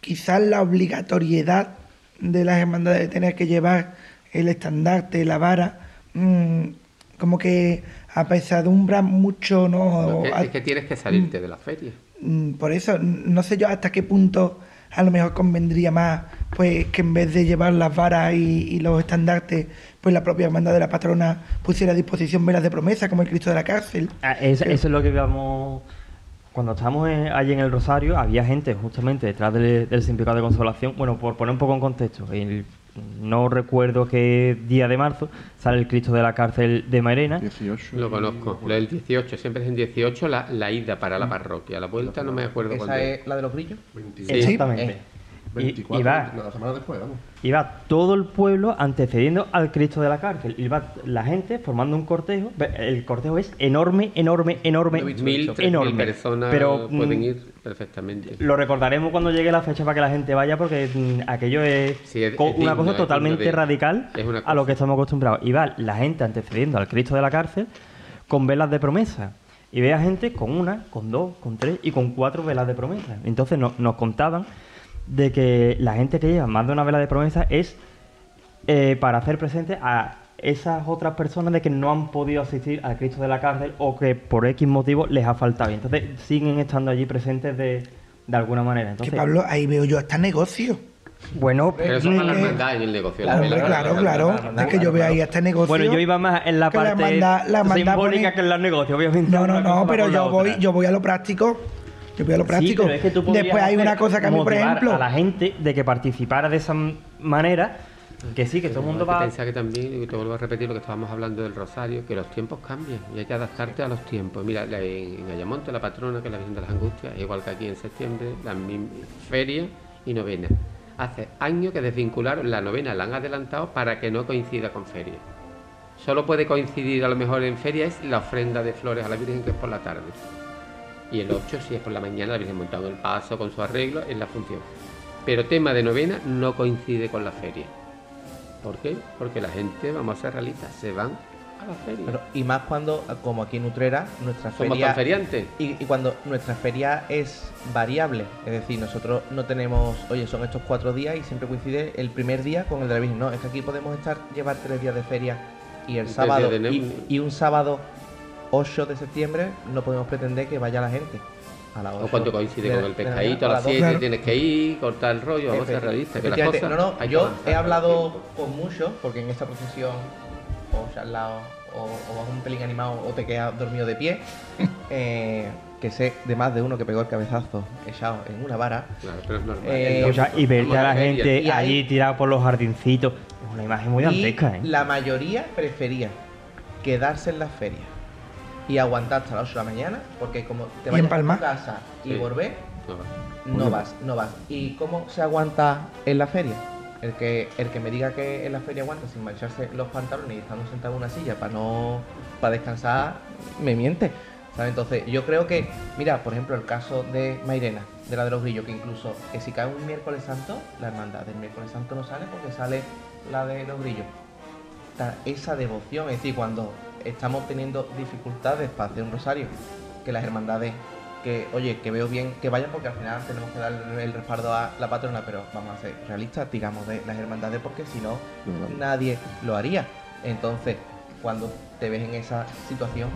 quizás la obligatoriedad de las hermandades de tener que llevar el estandarte, la vara, mm, como que apesadumbra mucho, ¿no? Es, que tienes que salirte de la feria. Mm, Por eso, no sé yo hasta qué punto a lo mejor convendría más pues que en vez de llevar las varas y, y los estandartes, pues la propia hermandad de la patrona pusiera a disposición velas de promesa, como el Cristo de la cárcel. Ah, es- eso es lo que íbamos. Cuando estábamos en- allí en el Rosario, había gente justamente detrás del, del de Consolación. Bueno, por poner un poco en contexto, el- no recuerdo qué día de marzo sale el Cristo de la cárcel de Mairena. 18. Lo conozco. Lo del 18, siempre es en 18 la, la ida para la parroquia. La vuelta no me acuerdo ¿Esa es. es la de los grillos? 20 Exactamente. Eh, Y- 24, y va, no, la semana después, vamos. y va todo el pueblo antecediendo al Cristo de la cárcel. Y va la gente formando un cortejo. El cortejo es enorme, enorme, enorme. Mil, mil enorme. personas Pero, pueden mm, ir perfectamente. Lo recordaremos cuando llegue la fecha para que la gente vaya, porque mm, aquello es, Sí, es- co- es una digno, cosa totalmente de- radical es una a lo que estamos acostumbrados. Y va la gente antecediendo al Cristo de la cárcel con velas de promesa. Y ve a gente con una, con dos, con tres y con cuatro velas de promesa. Entonces no- nos contaban de que la gente que lleva más de una vela de promesa es eh, para hacer presente a esas otras personas de que no han podido asistir al Cristo de la cárcel o que por X motivo les ha faltado. Y entonces siguen estando allí presentes de, de alguna manera. Que Entonces, Pablo, ahí veo yo hasta negocio. bueno, Pero eso la eh, hermandad en el negocio. Claro, la claro, la- claro. la- la- Es que yo veo ahí hasta negocio. bueno, yo iba más en la que la parte la hermandad simbólica pone- que en los negocios, obviamente. No, no, no, pero la yo voy, otra. yo voy a lo práctico. Yo voy a lo práctico. Sí, pero es que tú podrías Después hay una cosa que a mí, por motivar ejemplo, a la gente de que participara de esa manera, que sí, que todo el mundo va... que también, y te vuelvo a repetir lo que estábamos hablando del Rosario, que los tiempos cambian y hay que adaptarte a los tiempos. Mira, en, en Ayamonte, la patrona, que es la Virgen de las Angustias, igual que aquí en septiembre, la misma feria y novena. Hace años que desvincularon la novena, la han adelantado para que no coincida con feria. Solo puede coincidir a lo mejor en feria es la ofrenda de flores a la Virgen que es por la tarde. Y el 8, si es por la mañana, la Virgen en el paso con su arreglo, es la función. Pero tema de novena no coincide con la feria. ¿Por qué? Porque la gente, vamos a ser realistas, se van a la feria. Pero, y más cuando, como aquí en Utrera, nuestra Somos feria... feriantes. Y, y cuando nuestra feria es variable, es decir, nosotros no tenemos, oye, son estos cuatro días y siempre coincide el primer día con el de la Virgen. No, es que aquí podemos estar, llevar tres días de feria y el sábado, de y un sábado 8 de septiembre no podemos pretender que vaya la gente. A las O ocho cuando coincide de- con el la pescadito, a las dos. 7 Claro. tienes que ir, cortar el rollo, vamos a realistas. Que las cosas no, no, yo he hablado con muchos, porque en esta procesión o charlado o, o vas un pelín animado o te quedas dormido de pie, eh, que sé de más de uno que pegó el cabezazo echado en una vara. Claro, pero es normal. Eh, Es O sea, y verte a la gente Y ahí- allí tirada por los jardincitos, es una imagen muy dantesca, ¿eh? la mayoría prefería quedarse en la feria y aguantar hasta las 8 de la mañana, porque como te vayas a tu casa y Sí. volver, No, vas, no vas. ¿Y cómo se aguanta en la feria? El que, el que me diga que en la feria aguanta sin mancharse los pantalones y estando sentado en una silla para no para descansar, me miente. ¿sabes? Entonces, yo creo que, mira, por ejemplo, el caso de Mairena, de la de los grillos, que incluso que si cae un miércoles santo, la hermandad del miércoles santo no sale porque sale la de los grillos. Está esa devoción, es decir, cuando estamos teniendo dificultades para hacer un rosario, que las hermandades que, oye, que veo bien que vayan porque al final tenemos que dar el respaldo a la patrona, pero vamos a ser realistas, digamos, de las hermandades porque si no, nadie lo haría. Entonces, cuando te ves en esa situación,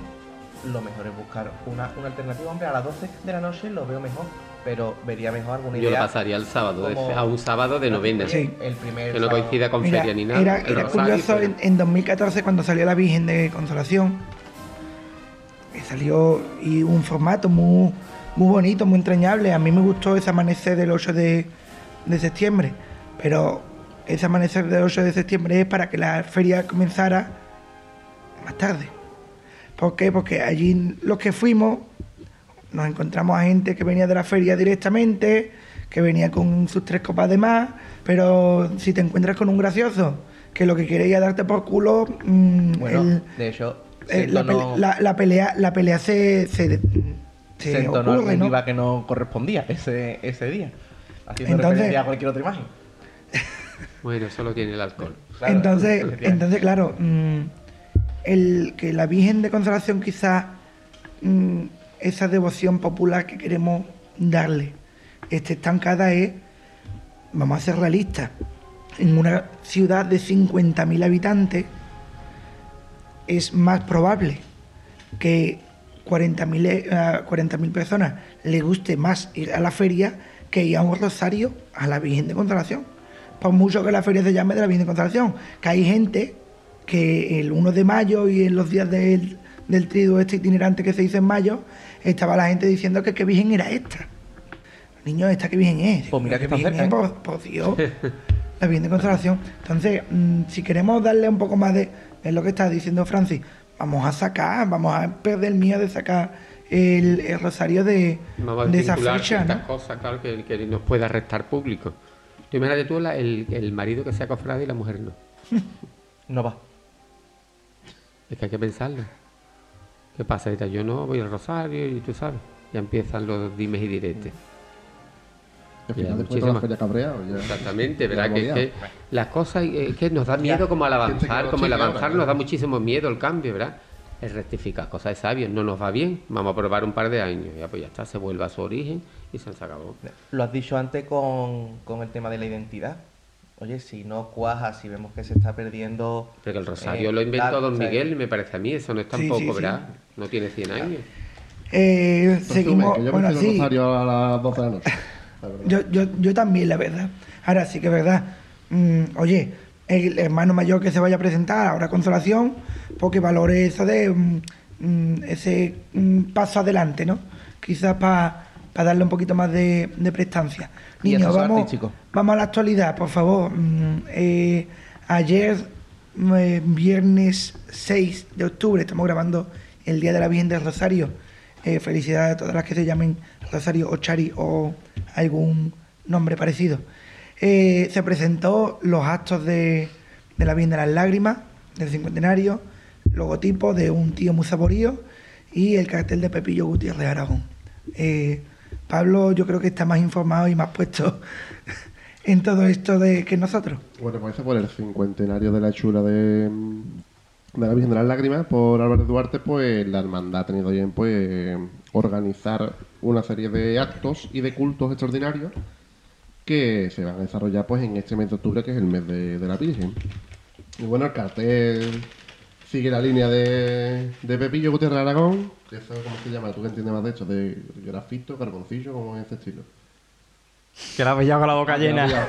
lo mejor es buscar una, una alternativa. Hombre, a las 12 de la noche lo veo mejor, pero vería mejor alguna Yo lo idea. pasaría al sábado, como- a un sábado de novena. Sí. El primer Que no sábado. coincida con Mira, feria ni nada. era, el era rosario, curioso pero- en, en 2014 cuando salió la Virgen de Consolación. salió y un formato muy, muy bonito, muy entrañable. A mí me gustó ese amanecer del 8 de, de septiembre, pero ese amanecer del 8 de septiembre es para que la feria comenzara más tarde. ¿Por qué? Porque allí los que fuimos nos encontramos a gente que venía de la feria directamente, que venía con sus tres copas de más, pero si te encuentras con un gracioso que lo que quiere es darte por culo, mm, Bueno, el- de hecho, eh, la, entonó- pele- la- la pelea, la pelea se, se, se se entonó ocurre, ¿no? IVA que no correspondía ese, ese día. Haciendo Entonces- referencia a cualquier otra imagen. Bueno, solo tiene el alcohol. Claro, entonces, entonces, claro, mm, el que la Virgen de Consolación quizás mm, esa devoción popular que queremos darle esté estancada es, vamos a ser realistas, en una ciudad de 50.000 habitantes es más probable que 40.000 eh, a 40.000 personas le guste más ir a la feria que ir a un rosario a la Virgen de Consolación. Por mucho que la feria se llame de la Virgen de Consolación, que hay gente que el 1 de mayo y en los días del, del triduo este itinerante que se hizo en mayo, estaba la gente diciendo que qué virgen era esta. Niño, ¿esta qué virgen es? Pues mira que ¿Qué está virgen cerca, es? Por, por Dios. La Virgen de Consolación. Entonces, mm, si queremos darle un poco más de... Es lo que está diciendo Francis. Vamos a sacar, vamos a perder el miedo de sacar el, el rosario de, esa fecha, ¿no? cosas, claro, que, que nos pueda restar público. Tú imagínate tú la- el, el marido que sea cofrade y la mujer no. No va. Es que hay que pensarlo. ¿Qué pasa? Yo no voy al rosario y tú sabes. Ya empiezan los dimes y diretes. Y al Ya, final después de la cabreado. ya- Exactamente, ya ¿verdad? Que, las cosas eh, que nos da miedo como al avanzar, como el avanzar ahora, nos da muchísimo miedo el cambio, ¿verdad? Es rectificar cosas de sabios, no nos va bien, vamos a probar un par de años, ya pues ya está, se vuelve a su origen y se nos acabó. Lo has dicho antes con, con el tema de la identidad. Oye, si no cuaja, si vemos que se está perdiendo. Pero el rosario eh, lo inventó Don Miguel, me parece a mí, eso no es tampoco, sí, sí. ¿verdad? No tiene 100 años. Eh, Resumen, seguimos, que yo bueno, sí, Rosario a las 12 de la noche. la yo, yo, yo también, la verdad. Ahora sí que es verdad. Mm, oye, el hermano mayor que se vaya a presentar ahora Consolación, porque valore eso de mm, mm, ese mm, paso adelante, ¿no? Quizás para darle un poquito más de, de prestancia. Niños, vamos, artístico. vamos a la actualidad, por favor. Mm, eh, ayer, eh, viernes 6 de octubre, estamos grabando el Día de la Virgen del Rosario. Eh, felicidades a todas las que se llamen Rosario o Chari o algún nombre parecido. Eh, se presentó los actos de, de la Virgen de las Lágrimas, del cincuentenario, logotipo de un tío muy saborío y el cartel de Pepillo Gutiérrez Aragón. Eh, Pablo yo creo que está más informado y más puesto en todo esto de que nosotros. Bueno, pues ese por el cincuentenario de la hechura de, la Virgen de las Lágrimas por Álvarez Duarte, pues la hermandad ha tenido bien pues organizar una serie de actos y de cultos extraordinarios que se van a desarrollar pues en este mes de octubre, que es el mes de la Virgen. Y bueno, el cartel sigue la línea de, de Pepillo Gutiérrez Aragón, que eso, ¿cómo se llama? Tú que entiendes más de hecho, de grafito, carboncillo, como es ese estilo. Que la has pillado con la boca llena.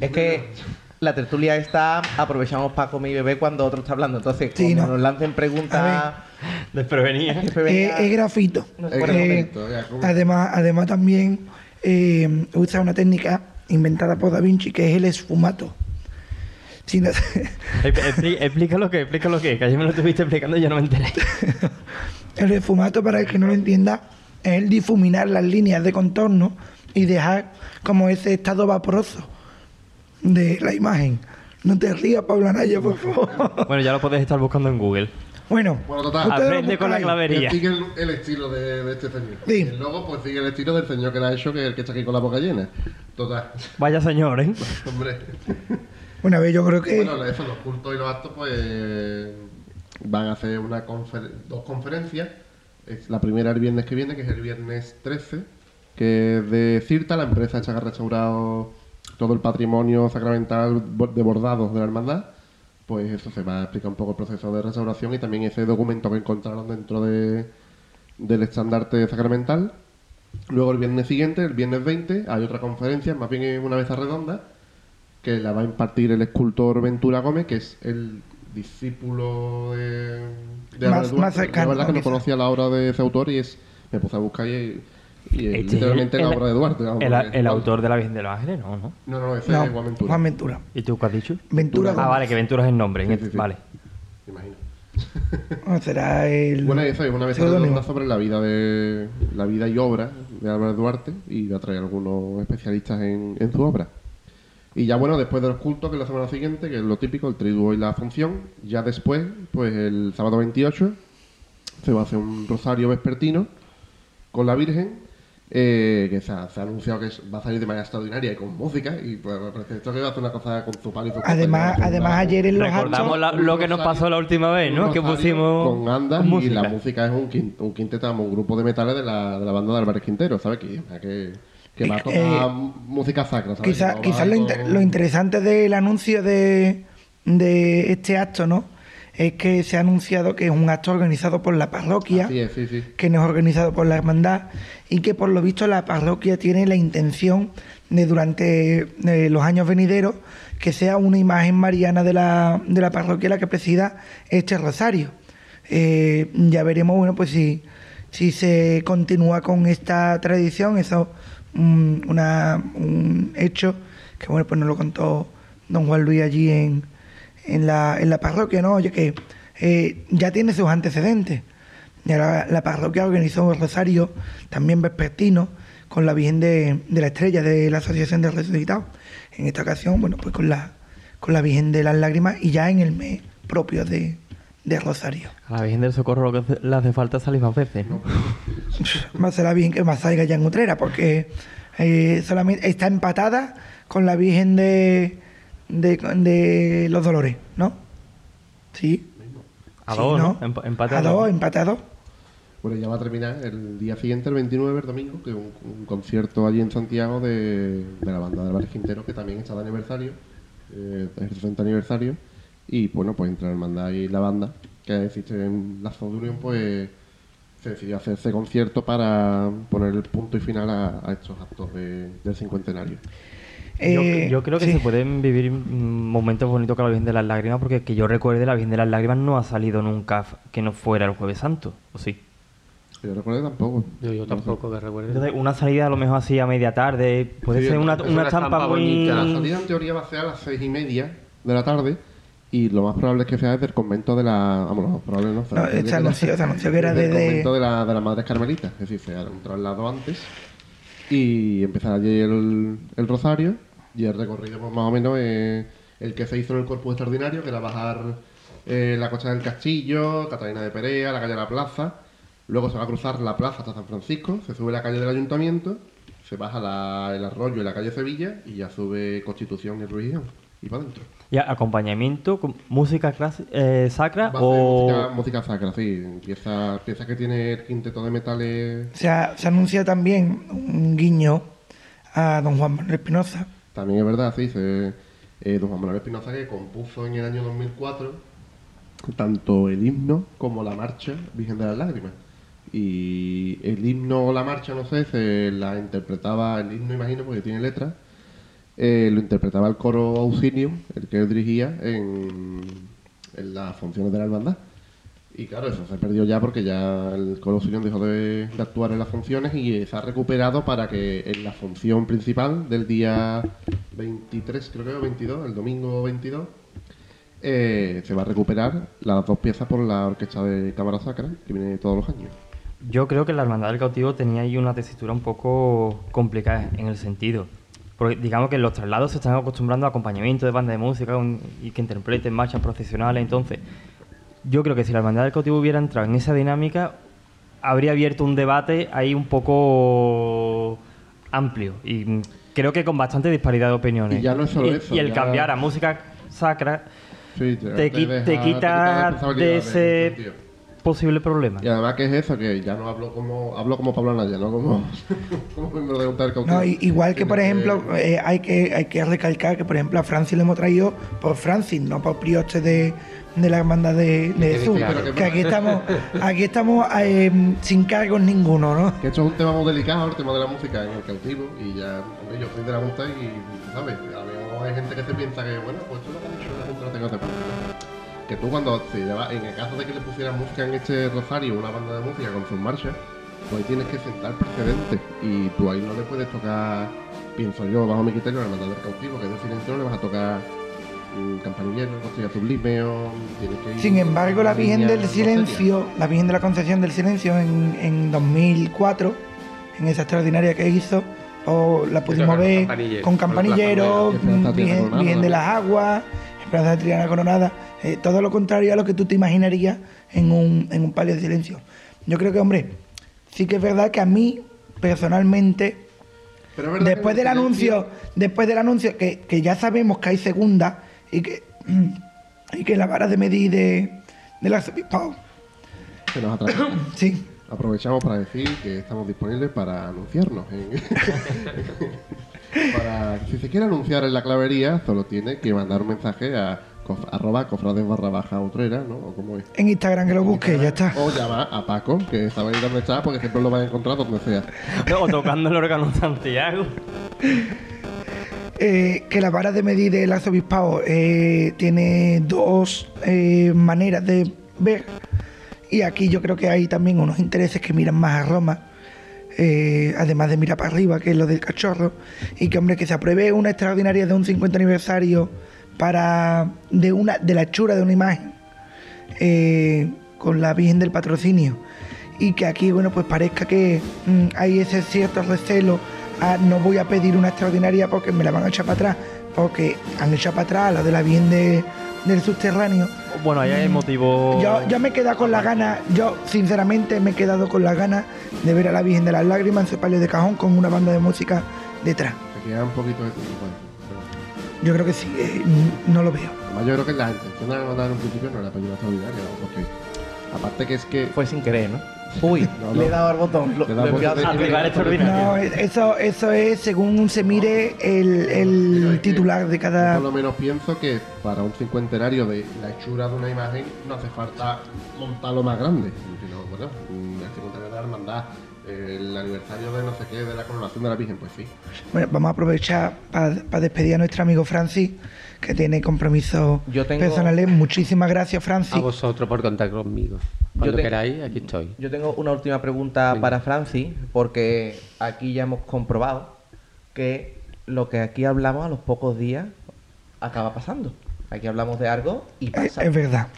Es que la tertulia está, aprovechamos para comer y beber cuando otro está hablando. Entonces, Sí, cuando ¿no? nos lancen preguntas. Desprevenida. que Eh, es grafito. No Es Eh, además, además también eh, usa una técnica inventada por Da Vinci que es el esfumato. Si no- Expli- Explica lo que, explica lo que, es, que ayer me lo estuviste explicando y yo no me enteré. el esfumato, para el que no lo entienda, es el difuminar las líneas de contorno y dejar como ese estado vaporoso de la imagen. No te rías, Pablo Anaya, por favor. Bueno, ya lo podéis estar buscando en Google. Bueno, Bueno, total, Aprende con la clavería. Sigue el, el estilo de, de este señor. Sí. El logo, pues sigue el estilo del señor que lo ha hecho, que es el que está aquí con la boca llena. Total. Vaya señor, ¿eh? Hombre. Bueno, a ver, yo creo que... Bueno, eso, los cultos y los actos, pues van a hacer una confer- dos conferencias. La primera el viernes que viene, que es el viernes 13, que es de Cirta, la empresa que ha restaurado todo el patrimonio sacramental de bordados de la hermandad. Pues eso se va a explicar un poco el proceso de restauración y también ese documento que encontraron dentro de, del estandarte sacramental. Luego el viernes siguiente, el viernes 20, hay otra conferencia, más bien una mesa redonda, que la va a impartir el escultor Ventura Gómez, que es el discípulo de, de Más- cercano, La verdad que no conocía la obra de ese autor y es, me puse a buscar y, y es Este es literalmente el- la obra de Duarte. El, autor de La Virgen de los Ángeles, no, ¿no? No, no, ese No, es Juan Ventura. Juan Ventura. ¿Y tú qué has dicho? Ventura Ah, vale, que Ventura es el nombre. en Sí, el- sí, sí. Vale. Me imagino. Bueno, será el. Bueno, eso es una vez sobre la vida de la vida y obra de Álvarez Duarte y va a traer algunos especialistas en, en su obra. Y ya bueno, después de los cultos, que es la semana siguiente, que es lo típico, el triduo y la función, ya después, pues el sábado 28, se va a hacer un rosario vespertino con la Virgen, eh, que se ha, se ha anunciado que va a salir de manera extraordinaria y con música, y pues me parece esto que va a hacer una cosa con su palo y su Además, además una- ayer en los Recordamos actos. la- lo que nos pasó la última vez, ¿no? Que pusimos con andas con y la música es un, quin- un quinteto, un grupo de metales de la, de la banda de Álvarez Quintero, ¿sabes? Que, que, que va a tocar Eh, música sacra, ¿sabes? Quizás lo, inter- lo interesante del anuncio de, de este acto, ¿no? Es que se ha anunciado que es un acto organizado por la parroquia, es, sí, sí. que no es organizado por la hermandad y que por lo visto la parroquia tiene la intención de durante eh, los años venideros que sea una imagen mariana de la, de la parroquia la que presida este rosario. Eh, ya veremos, bueno, pues si, si se continúa con esta tradición, eso mm, una, un hecho que bueno, pues nos lo contó don Juan Luis allí en, en, la, en la parroquia, ¿no? Oye, que eh, ya tiene sus antecedentes. La, la parroquia organizó un rosario también vespertino con la Virgen de, de la Estrella de la Asociación de Resucitados. En esta ocasión, bueno, pues con la, con la Virgen de las Lágrimas y ya en el mes propio de, de Rosario. A la Virgen del Socorro lo que le hace falta es salir más veces, ¿no? Va a ser la Virgen que más salga ya en Utrera, porque eh, solamente está empatada con la Virgen de, de, de los Dolores, ¿no? Sí. A Sí, dos, ¿no? Empa- empate a dos, dos. Bueno, ya va a terminar el día siguiente, el 29, el domingo, que es un, un concierto allí en Santiago de, de la banda de Álvarez Quintero, que también está de aniversario, eh, es el 60 aniversario, y bueno, pues entre la hermandad y la banda, que existe en la zona de Unión, pues se decidió hacer ese concierto para poner el punto y final a, a estos actos de- del cincuentenario. Yo, Eh, yo creo que sí. se pueden vivir momentos bonitos con la Virgen de las Lágrimas, porque que yo recuerde, la Virgen de las Lágrimas no ha salido nunca que no fuera el Jueves Santo, ¿o sí? Yo recuerdo tampoco. Yo, tampoco que recuerde. Entonces, una salida a lo mejor así a media tarde, puede Sí, ser una, es una una estampa estampa muy... bonita. La salida en teoría va a ser a las seis y media de la tarde y lo más probable es que sea desde el convento de la... Más probable no. Que era desde el convento de, la, de las Madres Carmelitas. Es decir, se un traslado antes y empezar allí el, el rosario y el recorrido pues, más o menos eh, el que se hizo en el Corpus Extraordinario, que era bajar eh, la costa del Castillo, Catalina de Perea, la calle de la Plaza. Luego se va a cruzar la plaza hasta San Francisco, se sube la calle del Ayuntamiento, se baja la- el arroyo y la calle Sevilla y ya sube Constitución y Ruiz y para adentro. Y acompañamiento con música clase- eh, sacra Va a ser o... música, música sacra, sí. Pieza, pieza que tiene el quinteto de metales. Se, ha- se anuncia también un guiño a don Juan Manuel Espinosa. También es verdad, sí. Se, eh, don Juan Manuel Espinosa que compuso en el año 2004 tanto el himno como la marcha Virgen de las Lágrimas. Y el himno o la marcha, no sé, se la interpretaba, el himno imagino porque tiene letra, eh, lo interpretaba el coro Auxilio, el que él dirigía en, las funciones de la hermandad. Y claro, eso se perdió ya porque ya el coro Auxilio dejó de, actuar en las funciones y se ha recuperado para que en la función principal del día 23, creo que o 22, el domingo 22, eh, se va a recuperar las dos piezas por la orquesta de cámara sacra que viene todos los años. Yo creo que la Hermandad del Cautivo tenía ahí una tesitura un poco complicada en el sentido. Porque digamos que los traslados se están acostumbrando a acompañamiento de banda de música un- y que interpreten marchas profesionales. Entonces, yo creo que si la Hermandad del Cautivo hubiera entrado en esa dinámica, habría abierto un debate ahí un poco amplio. Y creo que con bastante disparidad de opiniones. Y ya no es solo Y- eso, y el cambiar a música sacra Sí, te, qui- deja- te quita de ese. Posible problema. Y además que es eso, que ya no hablo como hablo como Pablo Anaya, no como, como miembro de. No, igual que, por ejemplo, eh, hay, que, hay que recalcar que, por ejemplo, a Francis le hemos traído por Francis, no por Prioste de, de la hermandad de, de Jesús. claro. Que aquí estamos, aquí estamos eh, sin cargos ninguno, ¿no? Que esto es un tema muy delicado, el tema de la música en el cautivo, y ya, hombre, yo soy de la Junta y, ¿sabes? A lo mejor hay gente que se piensa que, bueno, pues esto es lo que ha dicho la Junta, no tengo que que tú cuando se lleva, en el caso de que le pusieran música en este rosario, una banda de música con sus marchas, pues ahí tienes que sentar precedente y tú ahí no le puedes tocar, pienso yo, bajo mi criterio, la hermandad del cautivo, que es de silencio, no le vas a tocar mm, campanillero, costilla sublime o tienes que ir Sin embargo, la Virgen del Silencio, la Virgen de la Concepción del Silencio en, en 2004, en esa extraordinaria que hizo, o la pudimos ver con campanilleros, Con Esperanza Virgen, de las Aguas, Esperanza Triana Coronada, eh, todo lo contrario a lo que tú te imaginarías en un, en un palio de silencio. Yo creo que, hombre, sí que es verdad que a mí, personalmente, Pero después del silencio- anuncio, después del anuncio que, que ya sabemos que hay segunda y que y que la vara de medir de, del arzobispado, Se nos atrasa. sí, Aprovechamos para decir que estamos disponibles para anunciarnos. en- para, si se quiere anunciar en la clavería, solo tiene que mandar un mensaje a cof- arroba cofrades barra baja utrera, ¿no? O como es. en Instagram que lo busque, ya está. O llamar a Paco, que sabe dónde está, porque siempre lo van a encontrar donde sea. o tocando el órgano Santiago. Eh, que la vara de medir del arzobispado eh, tiene dos eh, maneras de ver y aquí yo creo que hay también unos intereses que miran más a Roma eh, además de mirar para arriba que es lo del cachorro y que hombre que se apruebe una extraordinaria de un 50 aniversario para de una de la hechura de una imagen eh, con la Virgen del Patrocinio. Y que aquí bueno pues parezca que mm, hay ese cierto recelo a no voy a pedir una extraordinaria porque me la van a echar para atrás porque han echado para atrás la de la Virgen de- del subterráneo Bueno, ahí hay motivo. yo, yo me he quedado con la gana, yo sinceramente me he quedado con la gana de ver a la Virgen de las Lágrimas en su palio de cajón con una banda de música detrás. Se queda un poquito de. Yo creo que sí, eh, no lo veo. Además, yo creo que la intención de la en un principio no era para una extraordinaria, porque aparte que es que Fue sin querer, ¿no? Uy, No, no. le he dado al botón. Lo, Le Activar extraordinario. No, eh, eso, eso es según se mire el, el titular de Yo cada... por lo menos pienso que para un cincuentenario de la hechura de una imagen no hace falta montarlo más grande. Sino, bueno, mm, el cincuentenario de la hermandad, el aniversario de no sé qué, de la coronación de la Virgen, pues sí. Bueno, vamos a aprovechar para despedir a nuestro amigo Francis, que tiene compromisos Yo tengo- personales. Muchísimas gracias, Francis. A vosotros por contar conmigo. Cuando te- queráis, aquí estoy. Yo tengo una última pregunta Venga. para Francis, porque aquí ya hemos comprobado que lo que aquí hablamos a los pocos días acaba pasando. Aquí hablamos de algo y pasa. es verdad.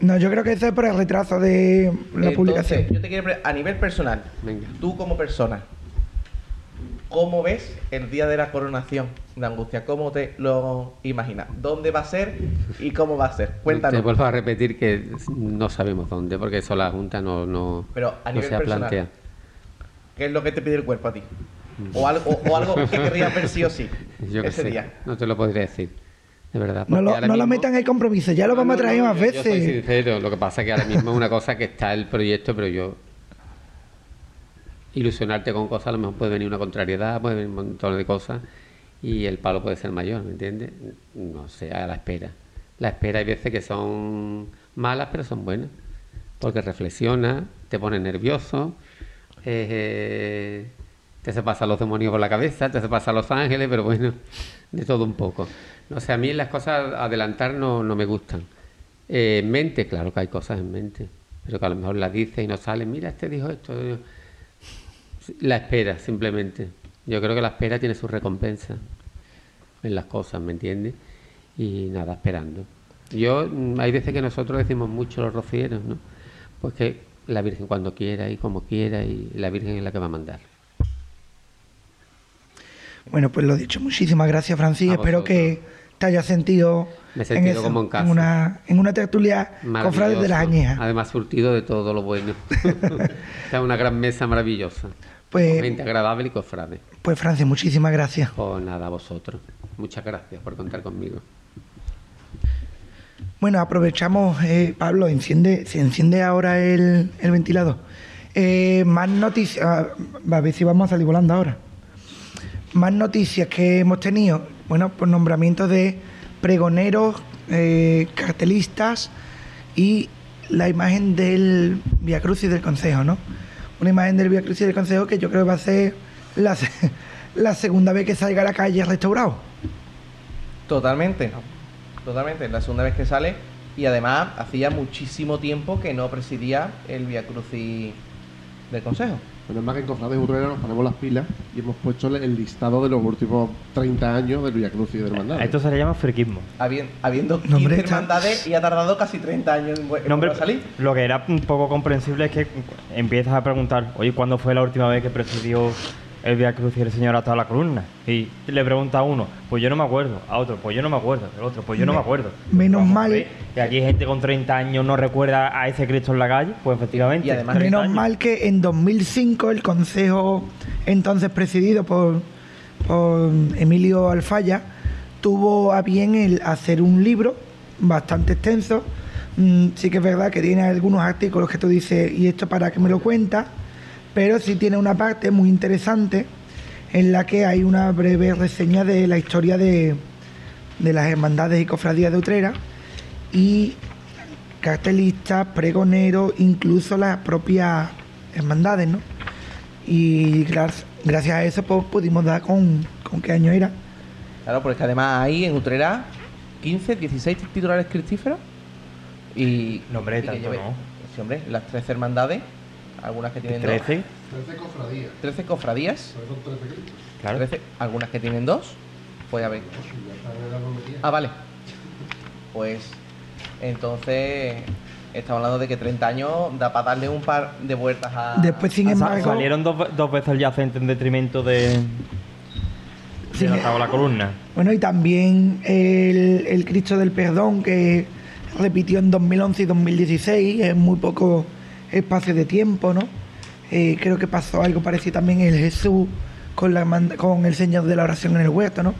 No, yo creo que eso es por el retraso de la Entonces, publicación. yo te quiero a nivel personal, Venga. tú como persona, ¿cómo ves el día de la coronación de Angustia? ¿Cómo te lo imaginas? ¿Dónde va a ser y cómo va a ser? Te Cuéntanos. vuelvo a repetir que no sabemos dónde, porque eso la Junta no, no, Pero a no nivel se ha personal. planteado. ¿Qué es lo que te pide el cuerpo a ti? O algo, o, o algo que querrías ver sí o sí Yo ese sé, día. no te lo podría decir, de verdad. No lo, metan en el compromiso, ya lo No, vamos no, a traer no, más yo- Yo soy veces. sincero, lo que pasa es que ahora mismo es una cosa que está el proyecto, pero yo ilusionarte con cosas, a lo mejor puede venir una contrariedad, puede venir un montón de cosas y el palo puede ser mayor, ¿me entiendes? No sé, a la espera. La espera hay veces que son malas, pero son buenas, porque reflexiona, te pone nervioso, eh, te se pasan los demonios por la cabeza, te se pasan los ángeles, pero bueno, de todo un poco. No sé, a mí las cosas adelantar no, no me gustan. Eh, en mente, claro que hay cosas en mente, pero que a lo mejor las dices y no salen, mira, este dijo esto. La espera, simplemente. Yo creo que la espera tiene su recompensa en las cosas, ¿me entiendes? Y nada, esperando. Yo, mm, hay veces que nosotros decimos mucho los rocieros, ¿no? Pues que la Virgen cuando quiera y como quiera y la Virgen es la que va a mandar. Bueno, pues lo dicho, muchísimas gracias, Francis. Espero que te hayas sentido, Me he sentido eso, como en casa. una, en una tertulia cofrades de las añejas. Además, surtido de todo lo bueno. Está una gran mesa maravillosa. Pues- Gente agradable y cofrade. Pues, Francis, muchísimas gracias. Pues nada, a vosotros. Muchas gracias por contar conmigo. Bueno, aprovechamos, eh, Pablo, enciende, se enciende ahora el, el ventilador. Eh, más noticias, ah, a ver si vamos a salir volando ahora. Más noticias que hemos tenido, bueno, por nombramiento de pregoneros, eh, cartelistas y la imagen del Via Crucis del Consejo, ¿no? Una imagen del Via Crucis del Consejo que yo creo que va a ser la, se- la segunda vez que salga a la calle restaurado. Totalmente. Totalmente. La segunda vez que sale y además hacía muchísimo tiempo que no presidía el Via Crucis del Consejo. Bueno, es más que en Cofrades Utrera nos ponemos las pilas y hemos puesto el- listado de los últimos 30 años del Crucis y del Hermandad. A esto se le llama friquismo. Habien- habiendo 15 No, hombre, está- hermandades y ha tardado casi 30 años en, vu- en No, hombre, volver a salir. lo que era un poco comprensible es que empiezas a preguntar, oye, ¿cuándo fue la última vez que presidió el Via Cruz y el Señor hasta la columna? Y le pregunta a uno, pues yo no me acuerdo, a otro, pues yo no me acuerdo, el otro, pues yo no me acuerdo. Menos Vamos a mal- Que aquí hay gente con 30 años no recuerda a ese Cristo en la calle, pues efectivamente. Y además- 30 Menos años. mal que en 2005 el consejo, entonces presidido por, por Emilio Alfaya, tuvo a bien el hacer un libro bastante extenso. Mm, sí que es verdad que tiene algunos artículos que tú dices, ¿y esto para qué me lo cuentas? Pero sí tiene una parte muy interesante en la que hay una breve reseña de la historia de, de las hermandades y cofradías de Utrera y cartelistas, pregoneros, incluso las propias hermandades, ¿no? Y gracias a eso pues, pudimos dar con, con qué año era. Claro, porque además hay en Utrera 15, 16 titulares cristíferos. Y. No, hombre, y que tanto lleve- no. Sí, hombre, las 13 hermandades, algunas que tienen 13, 13 cofradías. dos, 13 cofradías, Pero son 13 Cristos. claro. 13, algunas que tienen dos. Pues a ver. Ah, vale. Pues entonces estamos hablando de que 30 años da para darle un par de vueltas a. Después, sin Sa- embargo, salieron dos, dos veces el yacente en detrimento de, Sí, de la columna. bueno, y también el, el Cristo del Perdón que repitió en 2011 y 2016, en muy poco espacio de tiempo, ¿no? Eh, creo que pasó algo parecido también el Jesús con, la, con el Señor de la Oración en el huerto, ¿no?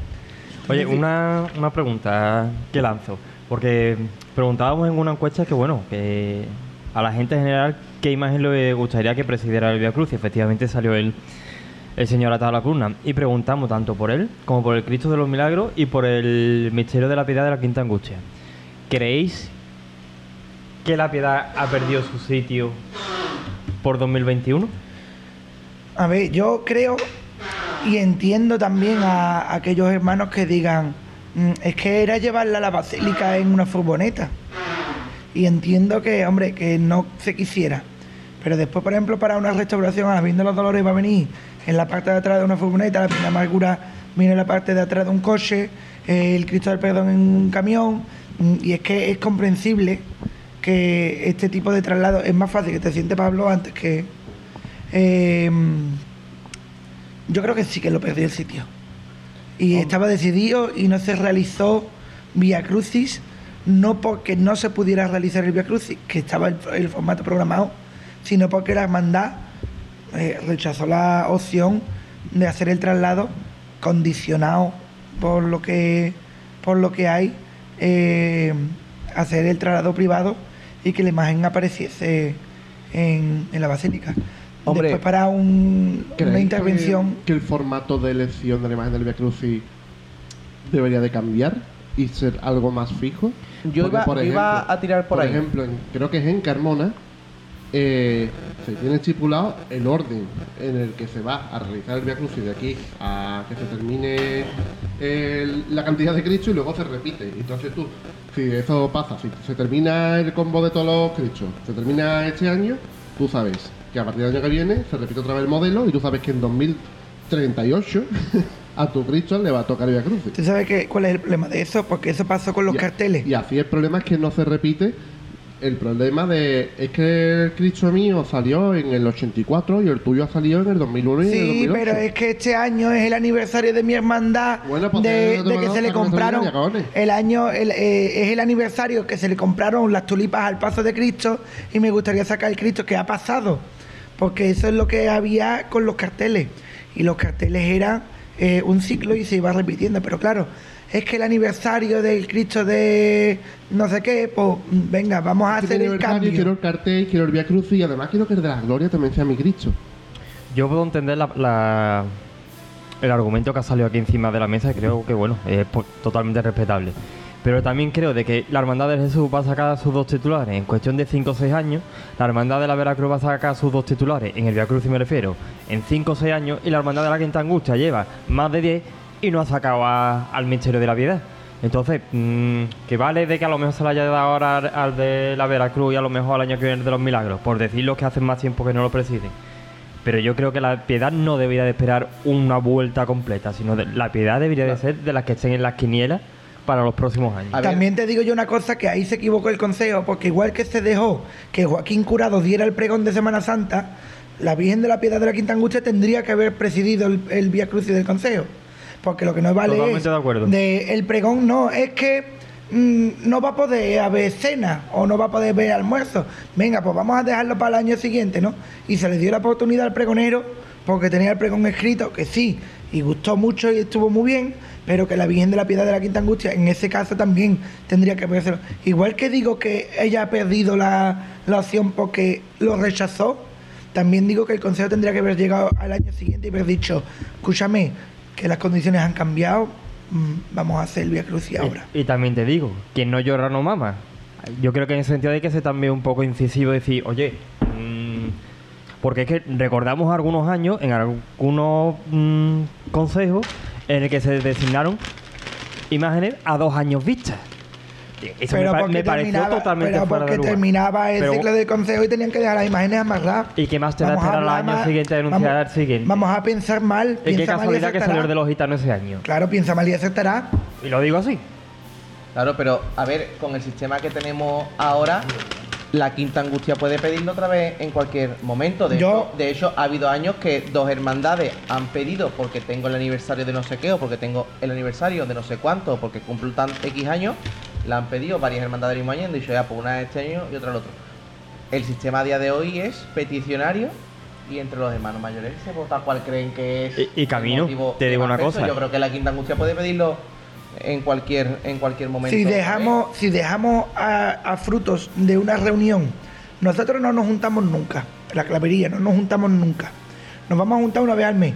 Oye, una, una pregunta que lanzo. Porque preguntábamos en una encuesta que, bueno, que a la gente en general, ¿qué imagen le gustaría que presidiera el Via Cruz? Y efectivamente salió el, el señor atado a la columna. Y preguntamos tanto por él, como por el Cristo de los Milagros y por el misterio de la piedad de la Quinta Angustia. ¿Creéis que la piedad ha perdido su sitio por 2021? A ver, yo creo y entiendo también a, aquellos hermanos que digan, "Mm, es que era llevarla a la basílica en una furgoneta. Y entiendo que, hombre, que no se quisiera. Pero después, por ejemplo, para una restauración, a la Virgen los Dolores va a venir en la parte de atrás de una furgoneta, la Pequeña Amargura viene en la parte de atrás de un coche, el Cristo del Perdón en un camión. Mm, Y es que es comprensible que este tipo de traslado es más fácil que te siente Pablo antes que... eh, yo creo que sí que lo perdió el sitio. Y estaba decidido y no se realizó Vía Crucis, no porque no se pudiera realizar el Vía Crucis, que estaba el, el formato programado, sino porque la hermandad eh, rechazó la opción de hacer el traslado condicionado por lo que por lo que hay eh, hacer el traslado privado y que la imagen apareciese en, en la basílica. Hombre, Después para un- ¿Creéis una intervención Que, que el formato de elección de la imagen del Via Crucis debería de cambiar y ser algo más fijo. Yo Porque, iba- por yo iba a tirar por ahí. ejemplo, en- creo que es en Carmona, eh, se tiene estipulado el orden en el que se va a realizar el Via Crucis de aquí a que se termine el- la cantidad de Cristo y luego se repite. Entonces tú, si eso pasa, si se termina el combo de todos los Cristos, se termina este año, tú sabes que a partir del año que viene se repite otra vez el modelo y tú sabes que en 2038 a tu Cristo le va a tocar el Via Crucis. ¿Tú sabes qué, cuál es el problema de eso? Porque eso pasó con los Y- carteles. Y así el problema es que no se repite. El problema de es que el Cristo mío salió en el 84 y el tuyo ha salido en el 2001 y en el Sí, 2008. pero es que este año es el aniversario de mi hermandad Bueno, pues de, que se le compraron el año el, eh, es el aniversario que se le compraron las tulipas al paso de Cristo y me gustaría sacar el Cristo que ha pasado porque eso es lo que había con los carteles y los carteles eran eh, un ciclo y se iba repitiendo pero claro es que el aniversario del Cristo de no sé qué pues venga vamos a hacer el cambio Quiero el cartel, quiero el Via Crucis y además quiero que el de la Gloria también sea mi Cristo. Yo puedo entender la, la- el argumento que ha salido aquí encima de la mesa y creo que, bueno, es totalmente respetable. Pero también creo de que la Hermandad de Jesús va a sacar sus dos titulares en cuestión de 5 o 6 años, la Hermandad de la Veracruz va a sacar sus dos titulares, en el Via Cruz me refiero, en 5 o 6 años, y la Hermandad de la Quinta Angustia lleva más de 10 y no ha sacado a- al Misterio de la Piedad. Entonces, mm, que vale de que a lo mejor se la haya dado ahora al, al de la Veracruz y a lo mejor al año que viene de los Milagros, por decir los que hacen más tiempo que no lo presiden. Pero yo creo que la piedad no debería de esperar una vuelta completa, sino de- la piedad debería de ser de las que estén en las quinielas para los próximos años. También te digo yo una cosa que ahí se equivocó el consejo, porque igual que se dejó que Joaquín Curado diera el pregón de Semana Santa, la Virgen de la Piedad de la Quinta Angustia tendría que haber presidido el, el Vía Crucis del consejo. Porque lo que no vale Totalmente es de acuerdo. de el pregón no, es que mm, no va a poder haber cena o no va a poder ver almuerzo. Venga, pues vamos a dejarlo para el año siguiente, ¿no? Y se le dio la oportunidad al pregonero porque tenía el pregón escrito, que sí, y gustó mucho y estuvo muy bien, pero que la Virgen de la Piedad de la Quinta Angustia en ese caso también tendría que haberse. Igual que digo que ella ha perdido la, la opción porque lo rechazó, también digo que el Consejo tendría que haber llegado al año siguiente y haber dicho, escúchame, que las condiciones han cambiado, mm, vamos a hacer el Vía Crucis ahora. Y, y también te digo, quien no llora no mama. Yo creo que en ese sentido hay que ser también un poco incisivo y decir, oye, mm, porque es que recordamos algunos años, en algunos mm, consejos, en el que se designaron imágenes a dos años vistas. Y Eso me, pa- porque me pareció terminaba- totalmente pero fuera de porque lugar. terminaba el Pero- ciclo del consejo y tenían que dejar las imágenes amarradas. ¿Y qué más te da esperar al año más- siguiente a denunciar vamos- al siguiente? Vamos a pensar mal. ¿Y qué piensa mal y casualidad que salió de los gitanos ese año? Claro, piensa mal y acertará. Y lo digo así. Claro, pero a ver, con el sistema que tenemos ahora, la quinta angustia puede pedirlo otra vez en cualquier momento. De, Yo- hecho, de hecho, ha habido años que dos hermandades han pedido porque tengo el aniversario de no sé qué, o porque tengo el aniversario de no sé cuánto, o porque cumplo tan X años, la han pedido varias hermandades del mismo año y han dicho ya, pues una este año y otra el otro. El sistema a día de hoy es peticionario y entre los hermanos mayores se vota cuál creen que es Y- Camino, te de digo una peso. cosa. Yo creo que la quinta angustia puede pedirlo en cualquier en cualquier momento. Si dejamos, si dejamos a, a frutos de una reunión, nosotros no nos juntamos nunca. La clavería, no nos juntamos nunca. Nos vamos a juntar una vez al mes.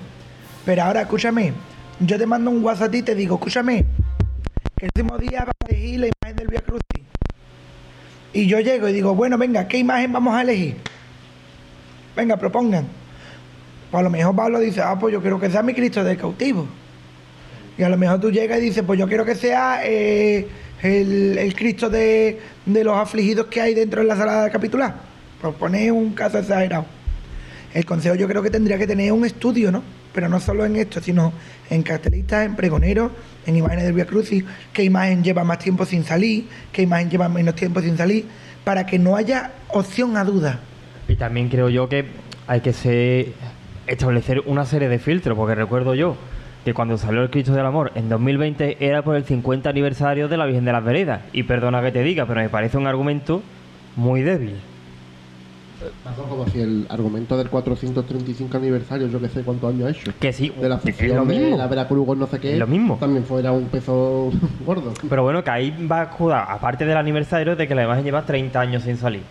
Pero ahora, escúchame, yo te mando un WhatsApp y te digo, escúchame, que el último día vas a elegir la imagen del Via Crucis. Y yo llego y digo, bueno, venga, ¿qué imagen vamos a elegir? Venga, propongan. Pues a lo mejor Pablo dice, ah, pues yo quiero que sea mi Cristo del cautivo. Y a lo mejor tú llegas y dices, pues yo quiero que sea eh, el, el Cristo de, de los afligidos que hay dentro de la sala de capitular. Por poner un caso exagerado. El consejo yo creo que tendría que tener un estudio, ¿no? Pero no solo en esto, sino en cartelistas, en pregoneros, en imágenes del Via Crucis, qué imagen lleva más tiempo sin salir, qué imagen lleva menos tiempo sin salir, para que no haya opción a duda. Y también creo yo que hay que establecer una serie de filtros, porque recuerdo yo que cuando salió el Cristo del Amor en 2020 era por el 50 aniversario de la Virgen de las Veredas. Y perdona que te diga, pero me parece un argumento muy débil. Como si el argumento del 435 aniversario, yo que sé cuántos años ha hecho. Que sí, De la es lo fusión de mismo. la Veracruz no sé qué. Es lo mismo. También fuera un peso gordo. Pero bueno, que ahí va a jugar, aparte del aniversario, de que la imagen lleva 30 años sin salir.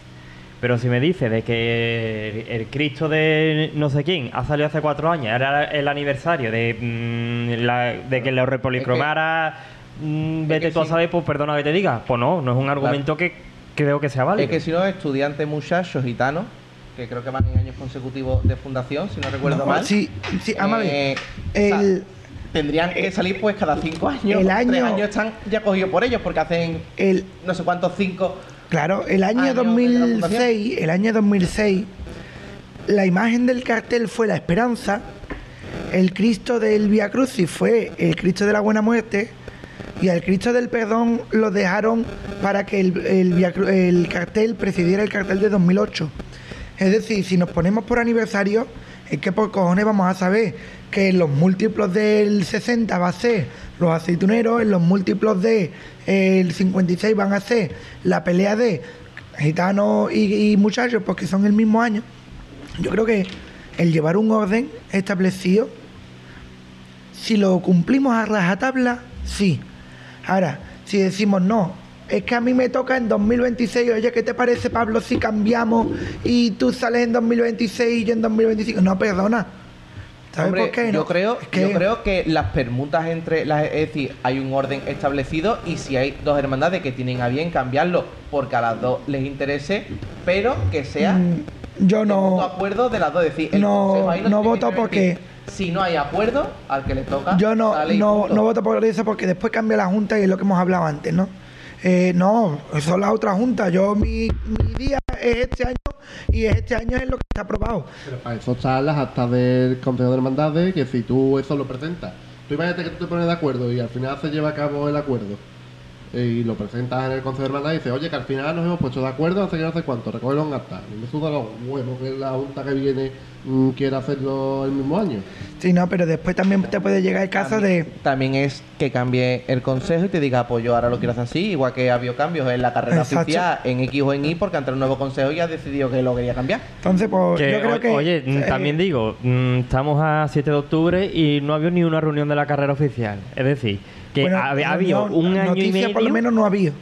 Pero si me dice de que el, el Cristo de no sé quién ha salido hace cuatro años, era el aniversario de, mm, la- de que lo repolicromara, vete que tú a saber, pues perdona que te diga. Pues no, no es un argumento que creo que sea válido. Es que si no, estudiantes muchachos gitanos, que creo que van en años consecutivos de fundación, si no recuerdo No, mal. Sí, sí, ver, eh, o sea, el, tendrían que salir pues cada cinco años. el Tres año- años están ya cogidos por ellos porque hacen el, no sé cuántos cinco. Claro, el año Año de la 2006, el año 2006, la imagen del cartel fue la esperanza, el Cristo del Via Crucis fue el Cristo de la Buena Muerte y al Cristo del Perdón lo dejaron para que el, cartel presidiera el cartel de 2008. Es decir, si nos ponemos por aniversario, es que por cojones vamos a saber que en los múltiplos del 60 va a ser los aceituneros, en los múltiplos del el 56 van a ser la pelea de gitanos y, y muchachos, porque son el mismo año. Yo creo que el llevar un orden establecido, si lo cumplimos a rajatabla, sí. Ahora, si decimos no, es que a mí me toca en 2026, oye, ¿qué te parece, Pablo, si cambiamos y tú sales en 2026 y yo en 2025? No, perdona. ¿Sabes Hombre, por qué? yo, no? creo, Es que- yo creo que las permutas entre las. Es decir, hay un orden establecido y si hay dos hermandades que tienen a bien cambiarlo porque a las dos les interese, pero que sea. Mm, yo de no. acuerdo de las dos. Es decir, el no, ahí no que voto porque decir, Si no hay acuerdo, al que le toca. Yo no, no, no voto por eso porque después cambia la Junta y es lo que hemos hablado antes, ¿no? Eh, no, eso es la otra Junta. Yo, mi, mi día es este año y este año es lo que está aprobado. Pero para eso están las actas del Consejo de Hermandades, que si tú eso lo presentas, tú imagínate que tú te pones de acuerdo y al final se lleva a cabo el acuerdo. Eh, Y lo presentas en el Consejo de Hermandades y dices, oye, que al final nos hemos puesto de acuerdo, hace que no sé cuánto, recógelo en acta. Mí me suda los huevos que la Junta que viene mm, quiera hacerlo el mismo año. Sí, no, pero después también te puede llegar el caso de... También es que cambie el consejo y te diga, pues yo ahora lo quiero hacer así, igual que ha habido cambios en la carrera Exacto. oficial, en X o en Y, porque ante el nuevo consejo ya ha decidido que lo quería cambiar. Entonces, pues Que, yo creo o- que... Oye, mm, eh, también digo, mm, estamos a 7 de octubre y no ha habido ni una reunión de la carrera oficial. Es decir, que bueno, ha, ha habido reunión, un año y noticia medio. por lo menos no ha habido.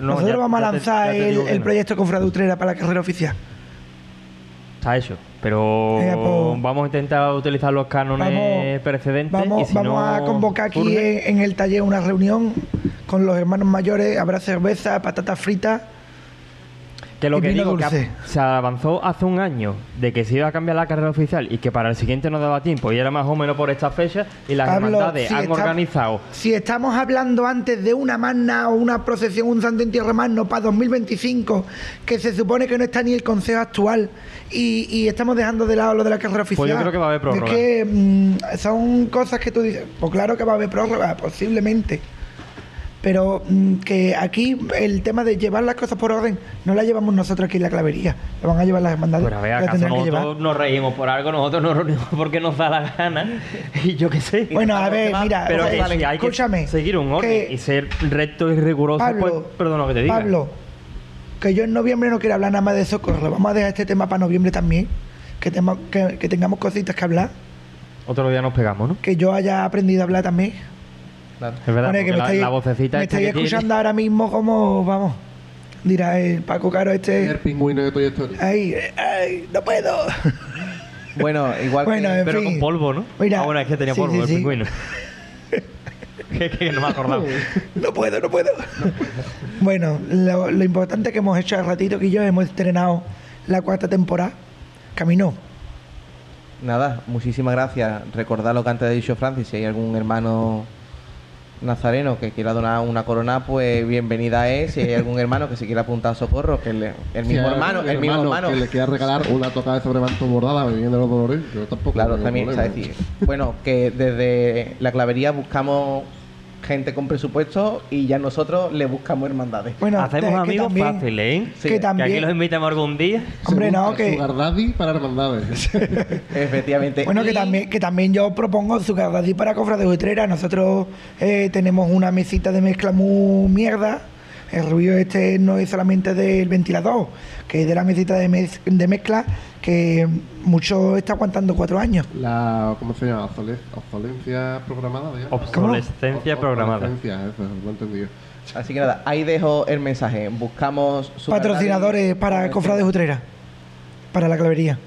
No, Nosotros ya- vamos a ya lanzar te el, no. proyecto con Utrera para la carrera oficial. Está hecho. Pero Venga, pues, vamos a intentar utilizar los cánones Vamos- precedentes. y Vamos, si vamos no a convocar aquí en, en el taller una reunión con los hermanos mayores. Habrá cerveza, patatas fritas. Que lo y que digo, que dulce. se avanzó hace un año de que se iba a cambiar la carrera oficial y que para el siguiente no daba tiempo y era más o menos por esta fecha y las Pablo, hermandades si han está- organizado Si estamos hablando antes de una magna o una procesión, un santo entierro magno para 2025, que se supone que no está ni el consejo actual y, y estamos dejando de lado lo de la carrera oficial. Pues yo creo que va a haber prórroga. Es que mm, son cosas que tú dices, pues claro que va a haber prórroga, posiblemente. Pero mm, que aquí el tema de llevar las cosas por orden no la llevamos nosotros aquí en la clavería, lo van a llevar las hermandades. Pues a ver, la acaso tendrán que llevar. nosotros nos reímos por algo, nosotros nos reunimos porque nos da la gana y yo qué sé. Bueno, a ver, mira, pero hay escúchame, que seguir un orden y ser recto y riguroso, Pablo, pues perdona que te diga. Pablo, que yo en noviembre no quiero hablar nada más de socorro. Vamos a dejar este tema para noviembre también. Que, tema- que, que tengamos cositas que hablar. Otro día nos pegamos, ¿no? Que yo haya aprendido a hablar también. Claro. Es verdad, Bueno, que me la, estáis, la vocecita me esta estáis que tiene- escuchando ahora mismo como, vamos, dirá el Paco Caro El este. pingüino de Toy Story. Ay, ay, no puedo. Bueno, igual Bueno, que... Pero fin. con polvo, ¿no? Mira, ah, bueno, es que tenía sí, polvo sí, el sí. pingüino. que, que no me acordaba. No puedo, no puedo. bueno, lo, lo importante que hemos hecho hace ratito que yo hemos estrenado la cuarta temporada. Caminó. Nada, muchísimas gracias. Recordad lo que antes ha dicho Francis, si hay algún hermano nazareno que quiera donar una corona, pues bienvenida es. Si hay algún hermano que se quiera apuntar a socorro, que le- el mismo hermano, algún el mismo hermano. Que le quiera regalar una tocada de sobremanto bordada bebiendo los dolores, yo tampoco. Claro, también, es decir, bueno, que desde la clavería buscamos gente con presupuesto y ya nosotros le buscamos hermandades. Bueno, Hacemos amigos también- fáciles, ¿eh? Sí, que también. aquí los invitamos algún día. Hombre, no, que- Sugar Daddy para hermandades. Efectivamente. Bueno, que también, que también yo propongo su Daddy para Cofra de Utrera. Nosotros eh, tenemos una mesita de mezcla muy mierda. El ruido este no es solamente del ventilador, que es de la mesita de, mez- de mezcla, que mucho está aguantando cuatro años. La, ¿cómo se llama? Obsole- Obsolencia programada. Obsolescencia Ob- programada. obsolescencia, eso, lo he entendido. Así que nada, ahí dejo el mensaje. Buscamos su Patrocinadores para Cofra de Utrera, para la clavería.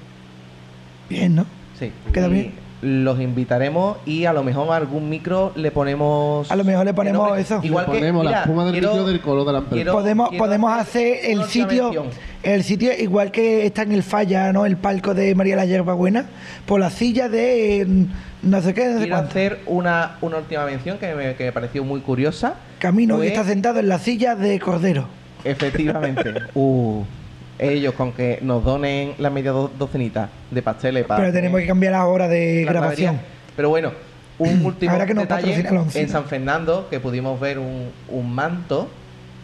Bien, ¿no? Sí. Queda Y bien. Los invitaremos y a lo mejor algún micro le ponemos. A lo mejor le que ponemos no eso. Igual Le que ponemos la mira, espuma del quiero- micro del color de la empresa. quiero- podemos quiero podemos hacer el sitio mención. el sitio igual que está en el falla no el palco de María la Yerba Buena por la silla de eh, no sé qué no sé Quiero cuánto. hacer una, una última mención que me, que me pareció muy curiosa. Camino que está sentado en la silla de Cordero Efectivamente. uh, ellos con que nos donen la media do- docenita de pasteles para. pero tenemos que cambiar la hora de la grabación. Pero bueno, un último que nos detalle en San Fernando que pudimos ver un, un manto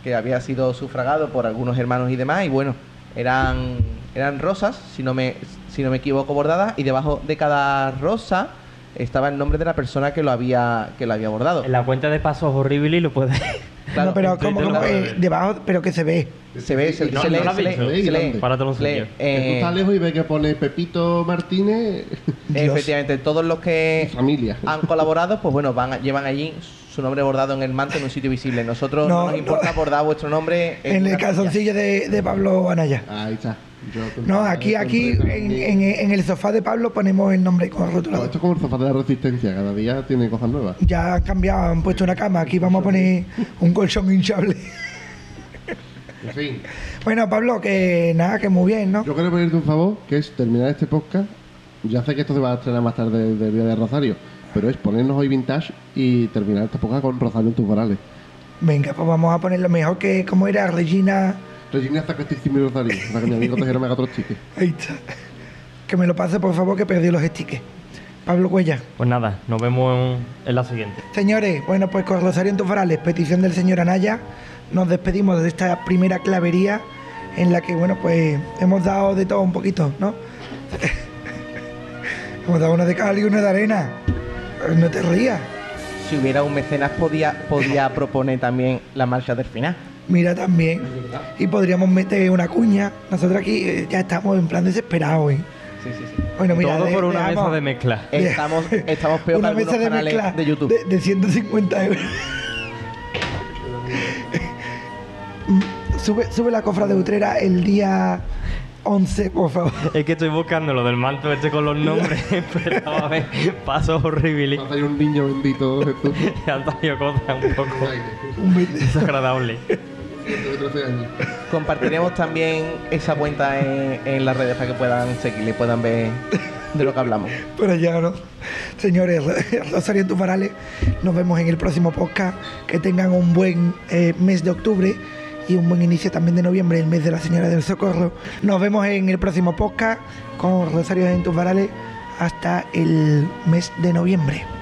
que había sido sufragado por algunos hermanos y demás y bueno, eran eran rosas, si no me si no me equivoco bordadas y debajo de cada rosa estaba el nombre de la persona que lo había que lo había bordado. En la cuenta de pasos horrible y lo puedes. Claro, no, pero como eh, debajo pero que se ve Se ve, se, No, se no lee, se lee, se lee, se lee. Que tú Eh, estás lejos y ves que pone Pepito Martínez efectivamente, todos los que familia. han colaborado, pues bueno, van a- llevan allí su nombre bordado en el manto en un sitio visible. Nosotros no, No, nos no. importa bordar vuestro nombre en el una casilla. calzoncillo de, de Pablo Anaya Ahí está. Yo no aquí aquí en, en- en el sofá de Pablo ponemos el nombre con el No, rotulador esto es como el sofá de la resistencia, cada día tiene cosas nuevas. ya han cambiado han puesto una cama aquí vamos a poner un colchón hinchable En fin, bueno Pablo que nada que muy bien no yo quiero pedirte un favor, que es terminar este podcast ya sé que esto se va a estrenar más tarde del Día de Rosario, pero es ponernos hoy vintage y terminar esta época con Rosario en tus varales. Venga, pues vamos a poner lo mejor que, como era Regina. Regina hasta Castísimo y Rosario, para que mi amigo Tejero me haga otros tickets. Ahí está. Que me lo pase, por favor, que perdí los stickers. Pablo Cuella. Pues nada, nos vemos en, en la siguiente. Señores, bueno, pues con Rosario en tus varales, petición del señor Anaya, nos despedimos de esta primera clavería en la que, bueno, pues hemos dado de todo un poquito, ¿no? hemos dado una de cal y una de arena. No te rías. Si hubiera un mecenas podía, podía proponer también la marcha del final. Mira también. Y podríamos meter una cuña. Nosotros aquí eh, ya estamos en plan desesperado. ¿eh? Sí, sí, sí. Bueno, mira, Todo de- por una dejamos mesa de mezcla. Estamos, estamos peor que una algunos mesa de canales mezcla de YouTube. De, de 150 euros. sube, sube la cofra de Utrera el día 11, por favor. Es que estoy buscando lo del manto este con los nombres, pero a ver, pasos horribles. Va a salir un niño bendito, Jesús. Antonio Cosa un poco Un be- desagradable. de 13 años. Compartiremos también esa cuenta en, en las redes para que puedan seguirle y puedan ver de lo que hablamos. Pero ya no. Señores, Rosario varales, nos vemos en el próximo podcast. Que tengan un buen eh, mes de octubre y un buen inicio también de noviembre, el mes de la Señora del Socorro. Nos vemos en el próximo podcast con Rosario en tus varales hasta el mes de noviembre.